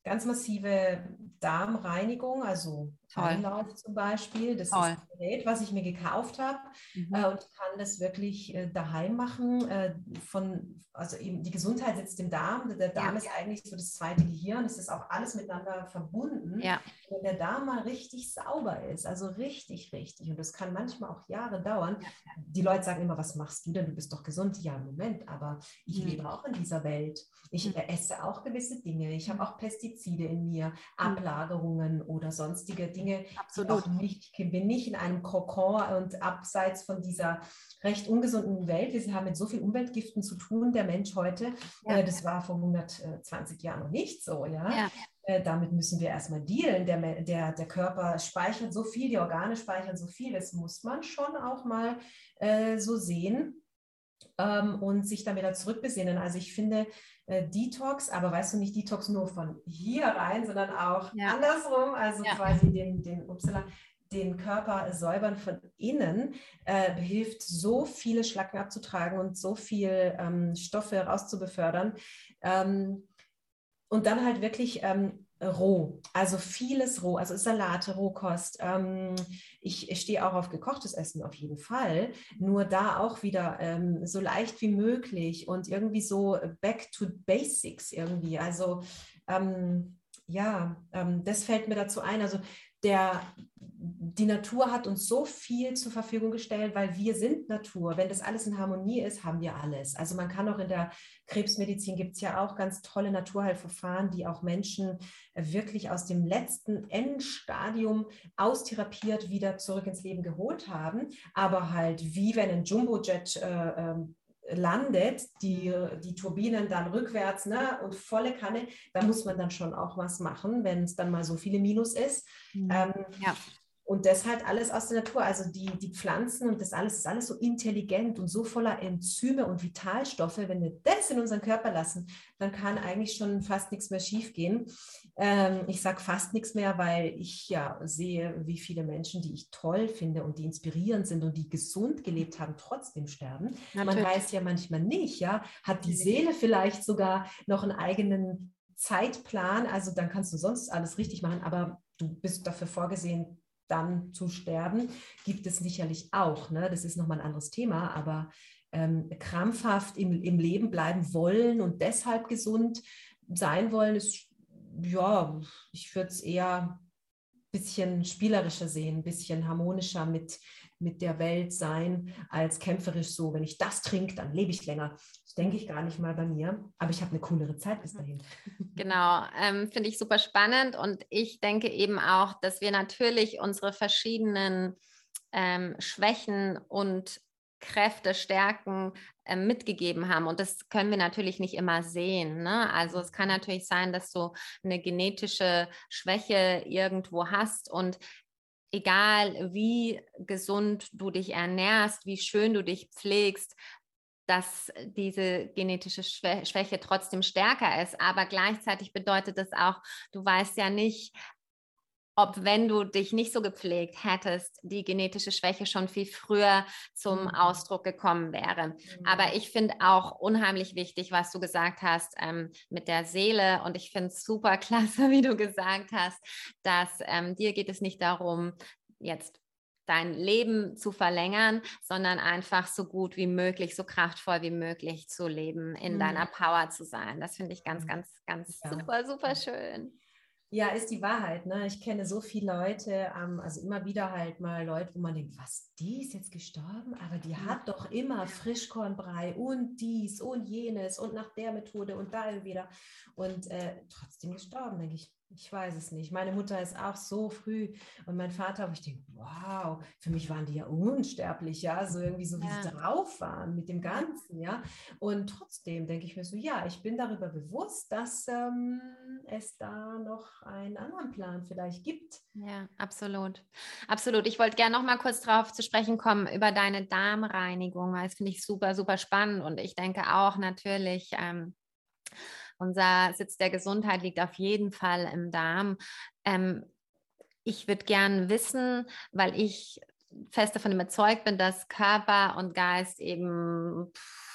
ganz massive Darmreinigung, also Einlauf zum Beispiel. Das Toll. ist ein Gerät, was ich mir gekauft habe mhm. äh, und kann das wirklich äh, daheim machen. Äh, von, also eben die Gesundheit sitzt im Darm. Der Darm ja. ist eigentlich so das zweite Gehirn. Es ist auch alles miteinander verbunden. Ja. Wenn der Darm mal richtig sauber ist, also richtig, richtig, und das kann manchmal auch Jahre dauern. Die Leute sagen immer, was machst du denn? Du bist doch gesund. Ja, Moment, aber ich mhm. lebe auch in dieser Welt. Ich mhm. esse auch gewisse Dinge. Ich habe auch Pestizide in mir, mhm. Ablagerungen oder sonstige Dinge. Absolut. Nicht, ich bin nicht in einem Kokon und abseits von dieser recht ungesunden Welt. Wir haben mit so viel Umweltgiften zu tun, der Mensch heute. Ja. Äh, das war vor 120 Jahren noch nicht so. Ja? ja. Äh, damit müssen wir erstmal dealen. Der, der, der Körper speichert so viel, die Organe speichern so viel. Das muss man schon auch mal äh, so sehen und sich dann wieder zurückbesinnen. Also ich finde, äh, Detox, aber weißt du nicht Detox nur von hier rein, sondern auch ja. andersrum, also ja. quasi den, den, upsala, den Körper säubern von innen, äh, hilft so viele Schlacken abzutragen und so viel ähm, Stoffe rauszubefördern. Ähm, und dann halt wirklich ähm, roh, also vieles roh, also Salate, Rohkost. Ähm, ich, ich stehe auch auf gekochtes Essen auf jeden Fall, nur da auch wieder ähm, so leicht wie möglich und irgendwie so back to basics irgendwie. Also ähm, ja, ähm, das fällt mir dazu ein. Also der, die Natur hat uns so viel zur Verfügung gestellt, weil wir sind Natur. Wenn das alles in Harmonie ist, haben wir alles. Also man kann auch in der Krebsmedizin gibt es ja auch ganz tolle Naturheilverfahren, die auch Menschen wirklich aus dem letzten Endstadium austherapiert wieder zurück ins Leben geholt haben. Aber halt wie wenn ein Jumbojet äh, ähm, landet, die, die Turbinen dann rückwärts ne, und volle Kanne, da muss man dann schon auch was machen, wenn es dann mal so viele Minus ist. Mhm. Ähm, ja. Und das halt alles aus der Natur. Also die, die Pflanzen und das alles ist alles so intelligent und so voller Enzyme und Vitalstoffe. Wenn wir das in unseren Körper lassen, dann kann eigentlich schon fast nichts mehr schiefgehen. Ähm, ich sage fast nichts mehr, weil ich ja sehe, wie viele Menschen, die ich toll finde und die inspirierend sind und die gesund gelebt haben, trotzdem sterben. Natürlich. Man weiß ja manchmal nicht, ja, hat die Seele vielleicht sogar noch einen eigenen Zeitplan, also dann kannst du sonst alles richtig machen, aber du bist dafür vorgesehen, dann zu sterben, gibt es sicherlich auch. Ne? Das ist nochmal ein anderes Thema, aber ähm, krampfhaft im, im Leben bleiben wollen und deshalb gesund sein wollen, ist, ja, ich würde es eher ein bisschen spielerischer sehen, ein bisschen harmonischer mit, mit der Welt sein, als kämpferisch so, wenn ich das trinke, dann lebe ich länger. denke ich gar nicht mal bei mir, aber ich habe eine coolere Zeit bis dahin. Genau, ähm, finde ich super spannend und ich denke eben auch, dass wir natürlich unsere verschiedenen ähm, Schwächen und Kräfte, Stärken äh, mitgegeben haben. Und das können wir natürlich nicht immer sehen. Ne? Also es kann natürlich sein, dass du eine genetische Schwäche irgendwo hast und egal wie gesund du dich ernährst, wie schön du dich pflegst, dass diese genetische Schwäche trotzdem stärker ist. Aber gleichzeitig bedeutet das auch, du weißt ja nicht, ob wenn du dich nicht so gepflegt hättest, die genetische Schwäche schon viel früher zum mhm. Ausdruck gekommen wäre. Mhm. Aber ich finde auch unheimlich wichtig, was du gesagt hast ähm, mit der Seele. Und ich finde es super klasse, wie du gesagt hast, dass ähm, dir geht es nicht darum, jetzt dein Leben zu verlängern, sondern einfach so gut wie möglich, so kraftvoll wie möglich zu leben, in mhm. deiner Power zu sein. Das finde ich ganz, mhm. ganz, ganz ja. super, super schön. Ja, ist die Wahrheit. Ne? Ich kenne so viele Leute, ähm, also immer wieder halt mal Leute, wo man denkt, was, die ist jetzt gestorben, aber die hat doch immer Frischkornbrei und dies und jenes und nach der Methode und da wieder und äh, trotzdem gestorben, denke ich. Ich weiß es nicht. Meine Mutter ist auch so früh und mein Vater, wo ich denke, wow, für mich waren die ja unsterblich, ja, so irgendwie so, wie ja. sie drauf waren mit dem Ganzen, ja. Und trotzdem denke ich mir so, ja, ich bin darüber bewusst, dass ähm, es da noch einen anderen Plan vielleicht gibt. Ja, absolut. Absolut. Ich wollte gerne noch mal kurz darauf zu sprechen kommen über deine Darmreinigung, weil das finde ich super, super spannend und ich denke auch natürlich, ähm, unser Sitz der Gesundheit liegt auf jeden Fall im Darm. Ähm, ich würde gern wissen, weil ich fest davon überzeugt bin, dass Körper und Geist eben pff,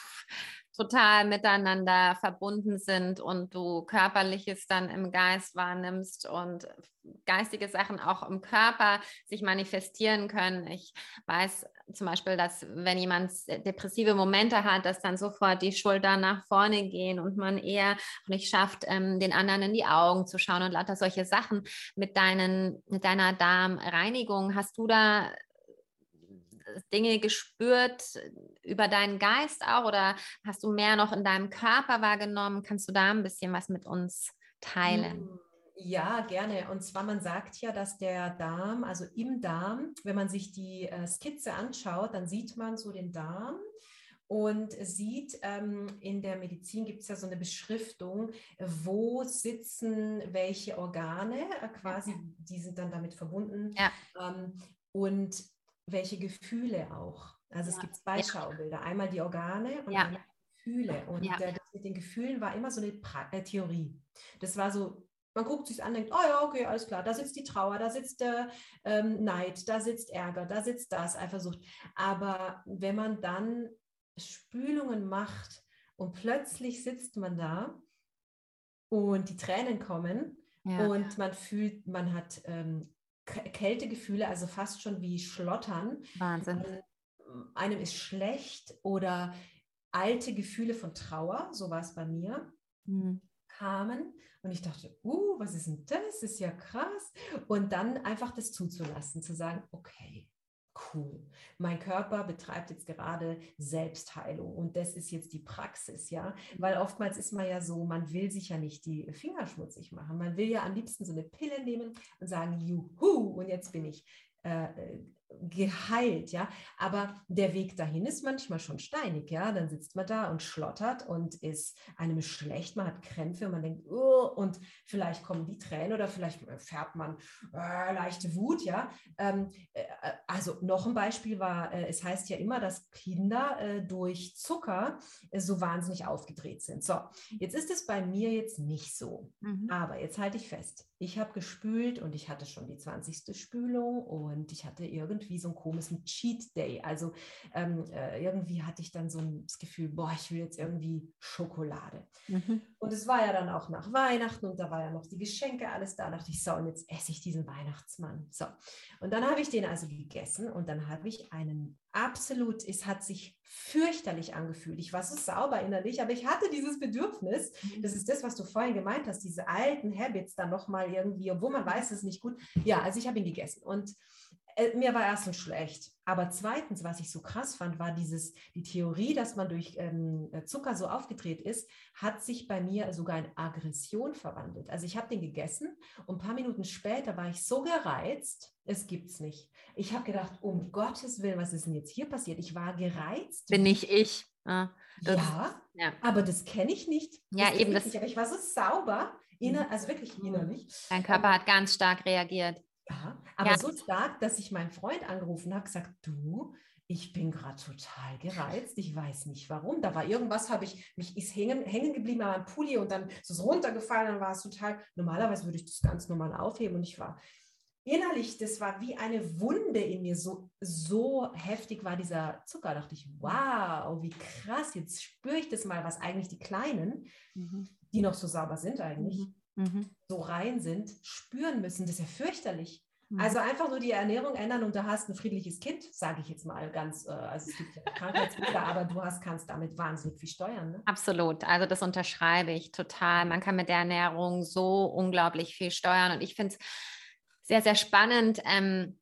total miteinander verbunden sind und du körperliches dann im Geist wahrnimmst und geistige Sachen auch im Körper sich manifestieren können. Ich weiß zum Beispiel, dass wenn jemand depressive Momente hat, dass dann sofort die Schultern nach vorne gehen und man eher nicht schafft, ähm, den anderen in die Augen zu schauen und lauter solche Sachen mit, deinen, mit deiner Darmreinigung. Hast du da Dinge gespürt über deinen Geist auch oder hast du mehr noch in deinem Körper wahrgenommen? Kannst du da ein bisschen was mit uns teilen? Hm, ja, gerne. Und zwar, man sagt ja, dass der Darm, also im Darm, wenn man sich die äh, Skizze anschaut, dann sieht man so den Darm und sieht, ähm, in der Medizin gibt es ja so eine Beschriftung, wo sitzen welche Organe, äh, quasi, die sind dann damit verbunden. Ja. Ähm, und welche Gefühle auch. Also ja. es gibt zwei ja. Schaubilder. Einmal die Organe und ja. einmal die Gefühle. Und ja. das mit den Gefühlen war immer so eine pra äh, Theorie. Das war so, man guckt sich an, denkt, oh ja, okay, alles klar, da sitzt die Trauer, da sitzt der ähm, Neid, da sitzt Ärger, da sitzt das, Eifersucht. Aber wenn man dann Spülungen macht und plötzlich sitzt man da und die Tränen kommen ja. und man fühlt, man hat ähm, Kältegefühle, also fast schon wie Schlottern. Wahnsinn. Einem ist schlecht oder alte Gefühle von Trauer, so war es bei mir, mhm. kamen. Und ich dachte, uh, was ist denn das? Ist ja krass. Und dann einfach das zuzulassen, zu sagen, okay, cool. Mein Körper betreibt jetzt gerade Selbstheilung und das ist jetzt die Praxis, ja, weil oftmals ist man ja so, man will sich ja nicht die Finger schmutzig machen. Man will ja am liebsten so eine Pille nehmen und sagen, juhu, und jetzt bin ich äh, äh geheilt, ja. Aber der Weg dahin ist manchmal schon steinig, ja. Dann sitzt man da und schlottert und ist einem schlecht, man hat Krämpfe und man denkt, oh, und vielleicht kommen die Tränen oder vielleicht färbt man äh, leichte Wut, ja. Ähm, äh, also noch ein Beispiel war, äh, es heißt ja immer, dass Kinder äh, durch Zucker äh, so wahnsinnig aufgedreht sind. So, jetzt ist es bei mir jetzt nicht so. Mhm. Aber jetzt halte ich fest, ich habe gespült und ich hatte schon die 20. Spülung und ich hatte irgendwie so einen komischen Cheat Day. Also ähm, äh, irgendwie hatte ich dann so das Gefühl, boah, ich will jetzt irgendwie Schokolade. Mhm. Und es war ja dann auch nach Weihnachten und da war ja noch die Geschenke, alles da. Da dachte ich, so, und jetzt esse ich diesen Weihnachtsmann. So. Und dann habe ich den also gegessen und dann habe ich einen absolut, es hat sich fürchterlich angefühlt. Ich war so sauber innerlich, aber ich hatte dieses Bedürfnis. Mhm. Das ist das, was du vorhin gemeint hast, diese alten Habits dann nochmal irgendwie, obwohl man weiß, es ist nicht gut. Ja, also ich habe ihn gegessen und mir war erstens schlecht. Aber zweitens, was ich so krass fand, war dieses, die Theorie, dass man durch ähm, Zucker so aufgedreht ist, hat sich bei mir sogar in Aggression verwandelt. Also ich habe den gegessen und ein paar Minuten später war ich so gereizt, es gibt's nicht. Ich habe gedacht, um Gottes Willen, was ist denn jetzt hier passiert? Ich war gereizt. Bin nicht ich. Ja, ja, ja. aber das kenne ich nicht. Das ja, eben. Das nicht. Aber ich war so sauber, inner, also wirklich innerlich. Dein Körper hat ganz stark reagiert. Aber ja. so stark, dass ich meinen Freund angerufen habe, gesagt, du, ich bin gerade total gereizt, ich weiß nicht warum. Da war irgendwas, habe ich, mich ist hängen, hängen geblieben an meinem Pulli und dann ist es runtergefallen, dann war es total, normalerweise würde ich das ganz normal aufheben und ich war innerlich, das war wie eine Wunde in mir, so, so heftig war dieser Zucker, da dachte ich, wow, wie krass, jetzt spüre ich das mal, was eigentlich die Kleinen, mhm. die noch so sauber sind eigentlich, mhm mhm. so rein sind, spüren müssen. Das ist ja fürchterlich. Mhm. Also einfach nur die Ernährung ändern und du hast ein friedliches Kind, sage ich jetzt mal ganz, äh, also es gibt ja Krankheitsbilder, aber du hast, kannst damit wahnsinnig viel steuern. Ne? Absolut, also das unterschreibe ich total. Man kann mit der Ernährung so unglaublich viel steuern und ich finde es sehr, sehr spannend. Ähm,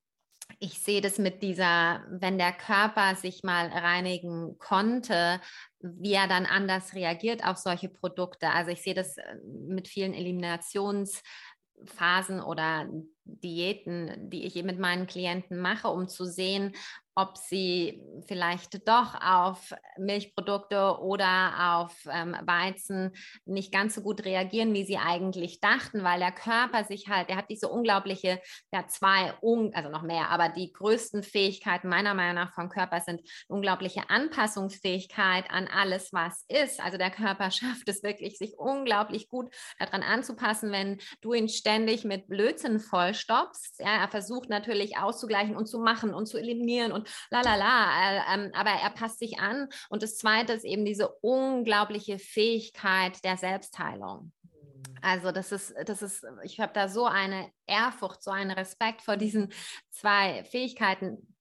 ich sehe das mit dieser, wenn der Körper sich mal reinigen konnte, wie er dann anders reagiert auf solche Produkte. Also ich sehe das äh, mit vielen Eliminationsphasen oder Diäten, die ich mit meinen Klienten mache, um zu sehen, ob sie vielleicht doch auf Milchprodukte oder auf ähm, Weizen nicht ganz so gut reagieren, wie sie eigentlich dachten, weil der Körper sich halt, der hat diese unglaubliche, der hat zwei, also noch mehr, aber die größten Fähigkeiten meiner Meinung nach vom Körper sind unglaubliche Anpassungsfähigkeit an alles, was ist. Also der Körper schafft es wirklich, sich unglaublich gut daran anzupassen, wenn du ihn ständig mit Blödsinn vollstoppst. Ja, er versucht natürlich auszugleichen und zu machen und zu eliminieren und la la la, äh, aber er passt sich an. Und das Zweite ist eben diese unglaubliche Fähigkeit der Selbstheilung. Also das ist, das ist, ich habe da so eine Ehrfurcht, so einen Respekt vor diesen zwei Fähigkeiten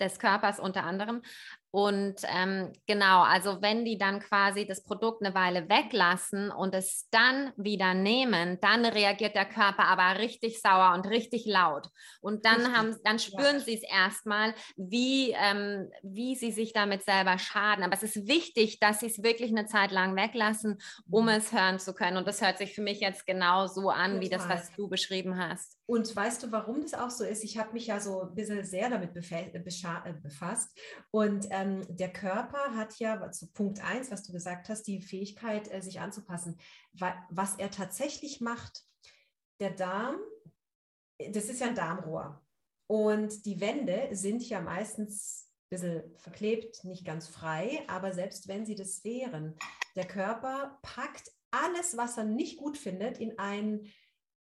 des Körpers unter anderem. Und ähm, genau, also wenn die dann quasi das Produkt eine Weile weglassen und es dann wieder nehmen, dann reagiert der Körper aber richtig sauer und richtig laut. Und dann haben, dann spüren ja. sie es erstmal, wie, ähm, wie sie sich damit selber schaden. Aber es ist wichtig, dass sie es wirklich eine Zeit lang weglassen, um mhm. es hören zu können. Und das hört sich für mich jetzt genau so an, Total. wie das, was du beschrieben hast. Und weißt du, warum das auch so ist? Ich habe mich ja so ein bisschen sehr damit äh, befasst. Und ähm, der Körper hat ja, zu Punkt 1, was du gesagt hast, die Fähigkeit, äh, sich anzupassen. Was er tatsächlich macht, der Darm, das ist ja ein Darmrohr. Und die Wände sind ja meistens ein bisschen verklebt, nicht ganz frei, aber selbst wenn sie das wären, der Körper packt alles, was er nicht gut findet, in ein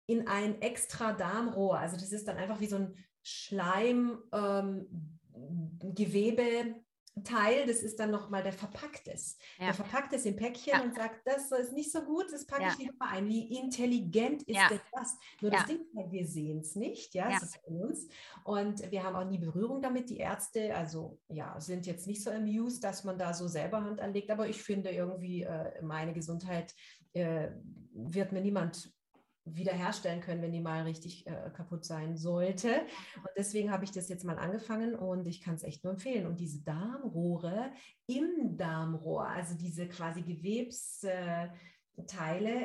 in ein extra Darmrohr. Also das ist dann einfach wie so ein Schleimgewebe. Ähm, das ist dann nochmal der verpackt ist. Ja. Der verpackt ist im Päckchen ja. und sagt, das ist nicht so gut, das packe ja. ich lieber mal ein. Wie intelligent ist denn das? Nur das Ding, wir sehen es nicht, ja, es ist uns. Und wir haben auch nie Berührung damit. Die Ärzte, also ja, sind jetzt nicht so amused, dass man da so selber Hand anlegt, aber ich finde irgendwie, äh, meine Gesundheit äh, wird mir niemand wiederherstellen können, wenn die mal richtig äh, kaputt sein sollte. Und deswegen habe ich das jetzt mal angefangen und ich kann es echt nur empfehlen. Und diese Darmrohre im Darmrohr, also diese quasi Gewebsteile,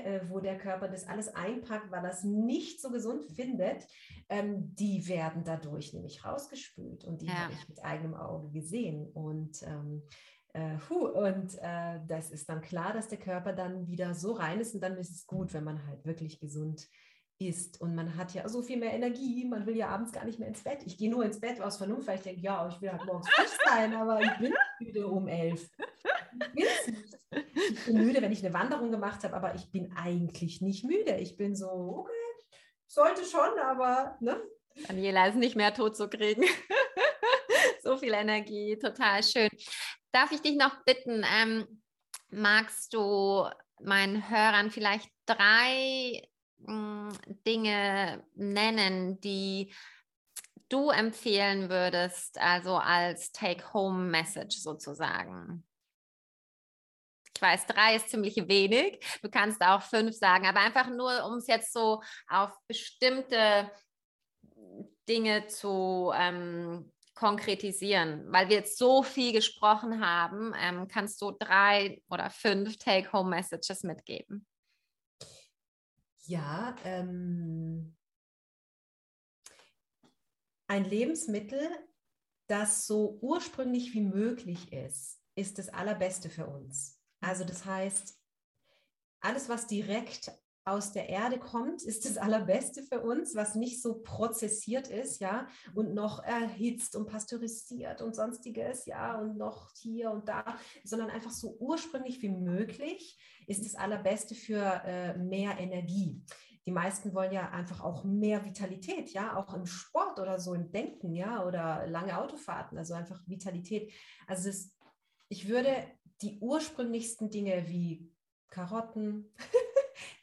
äh, wo der Körper das alles einpackt, weil er es nicht so gesund findet, ähm, die werden dadurch nämlich rausgespült. Und die ja. habe ich mit eigenem Auge gesehen. Und ähm, äh, hu, und äh, das ist dann klar, dass der Körper dann wieder so rein ist und dann ist es gut, wenn man halt wirklich gesund ist. Und man hat ja so viel mehr Energie, man will ja abends gar nicht mehr ins Bett. Ich gehe nur ins Bett aus Vernunft, weil ich denke, ja, ich will halt morgens frisch sein, aber ich bin müde um elf. Ich, ich bin müde, wenn ich eine Wanderung gemacht habe, aber ich bin eigentlich nicht müde. Ich bin so, okay, sollte schon, aber ne? Daniela ist nicht mehr tot zu kriegen. so viel Energie, total schön. Darf ich dich noch bitten, ähm, magst du meinen Hörern vielleicht drei mh, hm, Dinge nennen, die du empfehlen würdest, also als Take-Home-Message sozusagen? Ich weiß, drei ist ziemlich wenig. Du kannst auch fünf sagen, aber einfach nur, um es jetzt so auf bestimmte Dinge zu ähm, konkretisieren, weil wir jetzt so viel gesprochen haben, ähm, kannst du drei oder fünf Take-Home-Messages mitgeben? Ja, ähm, ein Lebensmittel, das so ursprünglich wie möglich ist, ist das Allerbeste für uns. Also das heißt, alles, was direkt aus der Erde kommt, ist das Allerbeste für uns, was nicht so prozessiert ist, ja, und noch erhitzt und pasteurisiert und sonstiges, ja, und noch hier und da, sondern einfach so ursprünglich wie möglich ist das Allerbeste für äh, mehr Energie. Die meisten wollen ja einfach auch mehr Vitalität, ja, auch im Sport oder so, im Denken, ja, oder lange Autofahrten, also einfach Vitalität. Also das, ich würde die ursprünglichsten Dinge wie Karotten,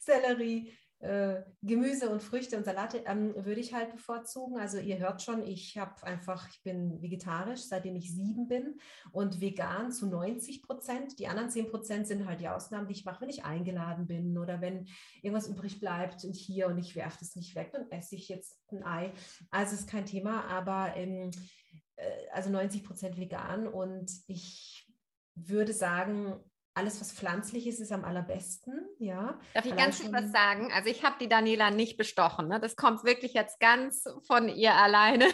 Sellerie, äh, Gemüse und Früchte und Salate ähm, würde ich halt bevorzugen. Also ihr hört schon, ich habe einfach, ich bin vegetarisch, seitdem ich sieben bin und vegan zu 90 Prozent. Die anderen 10 Prozent sind halt die Ausnahmen, die ich mache, wenn ich eingeladen bin oder wenn irgendwas übrig bleibt und hier und ich werfe das nicht weg, dann esse ich jetzt ein Ei. Also ist kein Thema, aber ähm, äh, also 90 Prozent vegan und ich würde sagen, alles, was pflanzlich ist, ist am allerbesten. Ja. Darf ich ganz kurz was sagen? Also ich habe die Daniela nicht bestochen. Ne? Das kommt wirklich jetzt ganz von ihr alleine.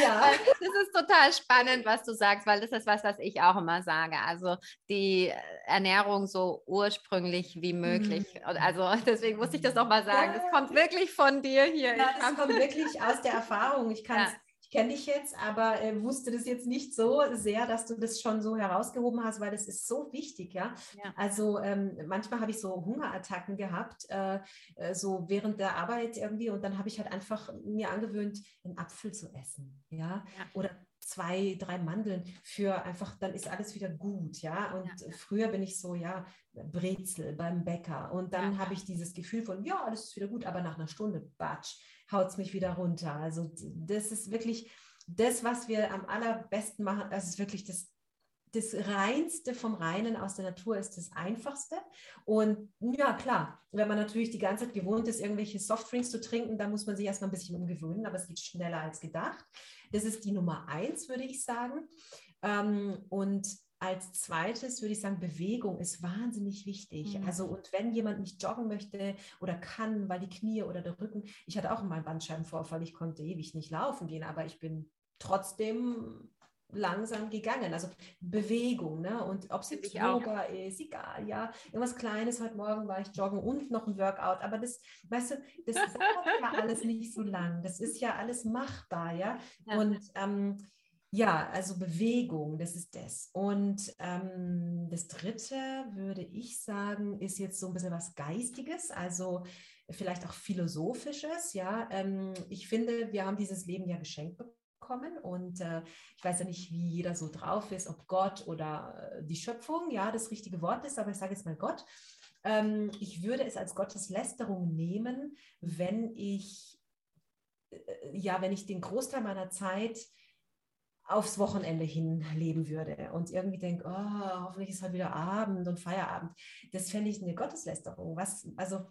Ja. das ist total spannend, was du sagst, weil das ist was, was ich auch immer sage. Also die Ernährung so ursprünglich wie möglich. Mhm. Also deswegen muss ich das nochmal sagen. Das kommt wirklich von dir hier. Ja, das kommt wirklich aus der Erfahrung. Ich kann es ja ich kenne dich jetzt, aber äh, wusste das jetzt nicht so sehr, dass du das schon so herausgehoben hast, weil das ist so wichtig, ja. ja. Also ähm, manchmal habe ich so Hungerattacken gehabt, äh, äh, so während der Arbeit irgendwie, und dann habe ich halt einfach mir angewöhnt, einen Apfel zu essen, ja, ja. oder zwei, drei Mandeln für einfach, dann ist alles wieder gut, ja. Und ja. früher bin ich so, ja, Brezel beim Bäcker. Und dann ja. habe ich dieses Gefühl von, ja, alles ist wieder gut, aber nach einer Stunde, batsch, haut es mich wieder runter. Also das ist wirklich das, was wir am allerbesten machen. Das ist wirklich das, das Reinste vom Reinen aus der Natur ist das Einfachste. Und ja, klar, wenn man natürlich die ganze Zeit gewohnt ist, irgendwelche Softdrinks zu trinken, dann muss man sich erstmal ein bisschen umgewöhnen, aber es geht schneller als gedacht. Das ist die Nummer eins, würde ich sagen. Ähm, und als zweites würde ich sagen, Bewegung ist wahnsinnig wichtig. Mhm. Also, und wenn jemand nicht joggen möchte oder kann, weil die Knie oder der Rücken, ich hatte auch mal einen Bandscheibenvorfall, ich konnte ewig nicht laufen gehen, aber ich bin trotzdem langsam gegangen. Also Bewegung, ne? Und ob es jetzt Yoga auch. ist, egal, ja. Irgendwas Kleines, heute Morgen war ich joggen und noch ein Workout. Aber das, weißt du, das dauert ja alles nicht so lang. Das ist ja alles machbar, ja. ja. Und ähm, ja, also Bewegung, das ist das. Und ähm, das Dritte, würde ich sagen, ist jetzt so ein bisschen was Geistiges, also vielleicht auch Philosophisches. Ja, ähm, ich finde, wir haben dieses Leben ja geschenkt bekommen und äh, ich weiß ja nicht, wie jeder so drauf ist, ob Gott oder äh, die Schöpfung, ja, das richtige Wort ist, aber ich sage jetzt mal Gott. Ähm, ich würde es als Gotteslästerung nehmen, wenn ich, äh, ja, wenn ich den Großteil meiner Zeit aufs Wochenende hin leben würde und irgendwie denke, oh, hoffentlich ist halt wieder Abend und Feierabend. Das fände ich eine Gotteslästerung. Was, also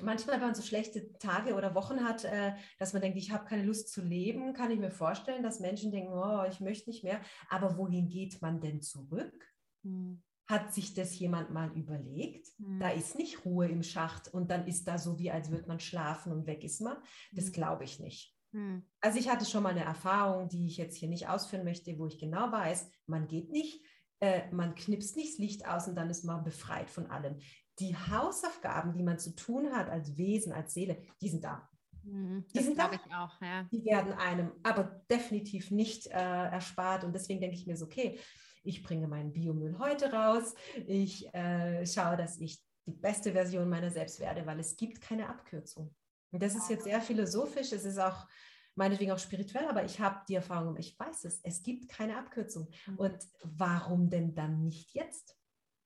manchmal, wenn man so schlechte Tage oder Wochen hat, äh, dass man denkt, ich habe keine Lust zu leben, kann ich mir vorstellen, dass Menschen denken, oh, ich möchte nicht mehr. Aber wohin geht man denn zurück? Hm. Hat sich das jemand mal überlegt? Hm. Da ist nicht Ruhe im Schacht und dann ist da so, wie als würde man schlafen und weg ist man. Das hm. glaube ich nicht. Hm. Also ich hatte schon mal eine Erfahrung, die ich jetzt hier nicht ausführen möchte, wo ich genau weiß, man geht nicht, äh, man knipst nicht das Licht aus und dann ist man befreit von allem. Die Hausaufgaben, die man zu tun hat als Wesen, als Seele, die sind da. Mhm, die sind da. Ich auch, ja. Die werden einem aber definitiv nicht äh, erspart und deswegen denke ich mir so, okay, ich bringe meinen Biomüll heute raus, ich äh, schaue, dass ich die beste Version meiner selbst werde, weil es gibt keine Abkürzung. Und das ist jetzt sehr philosophisch, es ist auch meinetwegen auch spirituell, aber ich habe die Erfahrung, ich weiß es, es gibt keine Abkürzung. Mhm. Und warum denn dann nicht jetzt?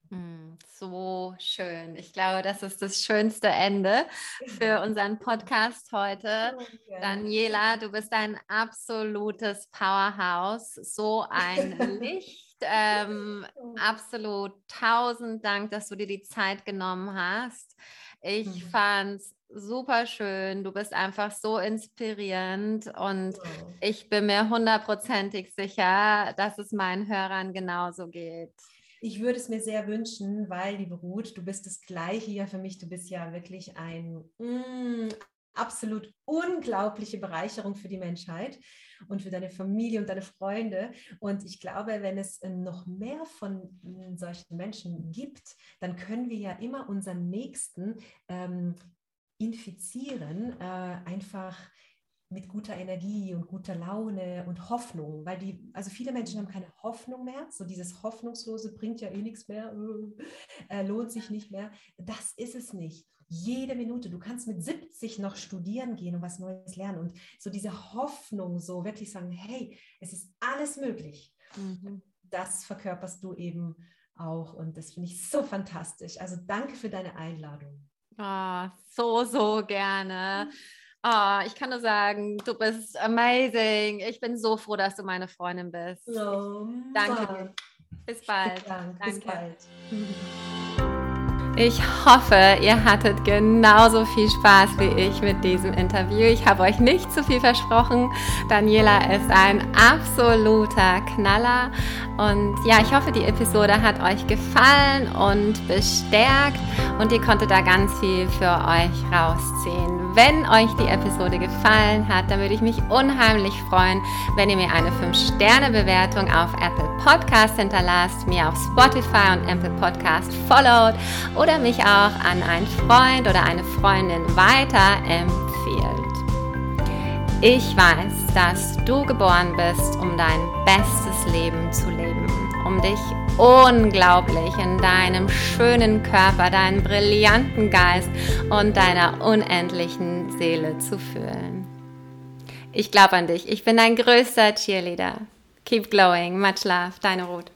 Hm, so schön. Ich glaube, das ist das schönste Ende für unseren Podcast heute. Daniela, du bist ein absolutes Powerhouse, so ein Licht. Ähm, absolut tausend Dank, dass du dir die Zeit genommen hast. Ich mhm. fand's super schön. Du bist einfach so inspirierend und oh. ich bin mir hundertprozentig sicher, dass es meinen Hörern genauso geht. Ich würde es mir sehr wünschen, weil, liebe Ruth, du bist das Gleiche ja für mich. Du bist ja wirklich ein mm, absolut unglaubliche Bereicherung für die Menschheit und für deine Familie und deine Freunde. Und ich glaube, wenn es äh, noch mehr von mm, solchen Menschen gibt, dann können wir ja immer unseren Nächsten ähm, infizieren, äh, einfach mit guter Energie und guter Laune und Hoffnung, weil die, also viele Menschen haben keine Hoffnung mehr, so dieses Hoffnungslose bringt ja eh nichts mehr, äh, lohnt sich nicht mehr. Das ist es nicht. Jede Minute, du kannst mit 70 noch studieren gehen und was Neues lernen und so diese Hoffnung, so wirklich sagen, hey, es ist alles möglich. Mhm. Das verkörperst du eben auch und das finde ich so fantastisch. Also danke für deine Einladung. Oh, so, so gerne. Oh, ich kann nur sagen, du bist amazing. Ich bin so froh, dass du meine Freundin bist. Oh, danke. Bis bald. Dank, Danke. Bis bald. Ich hoffe, ihr hattet genauso viel Spaß wie ich mit diesem Interview. Ich habe euch nicht zu viel versprochen. Daniela ist ein absoluter Knaller. Und ja, ich hoffe, die Episode hat euch gefallen und bestärkt und ihr konntet da ganz viel für euch rausziehen. Wenn euch die Episode gefallen hat, dann würde ich mich unheimlich freuen, wenn ihr mir eine 5-Sterne-Bewertung auf Apple Podcast hinterlasst, mir auf Spotify und Apple Podcast followt oder mich auch an einen Freund oder eine Freundin weiterempfehlt. Ich weiß, dass du geboren bist, um dein bestes Leben zu leben, um dich unglaublich in deinem schönen Körper, deinen brillanten Geist und deiner unendlichen Seele zu fühlen. Ich glaube an dich. Ich bin dein größter Cheerleader. Keep glowing. Much love. Deine Ruth.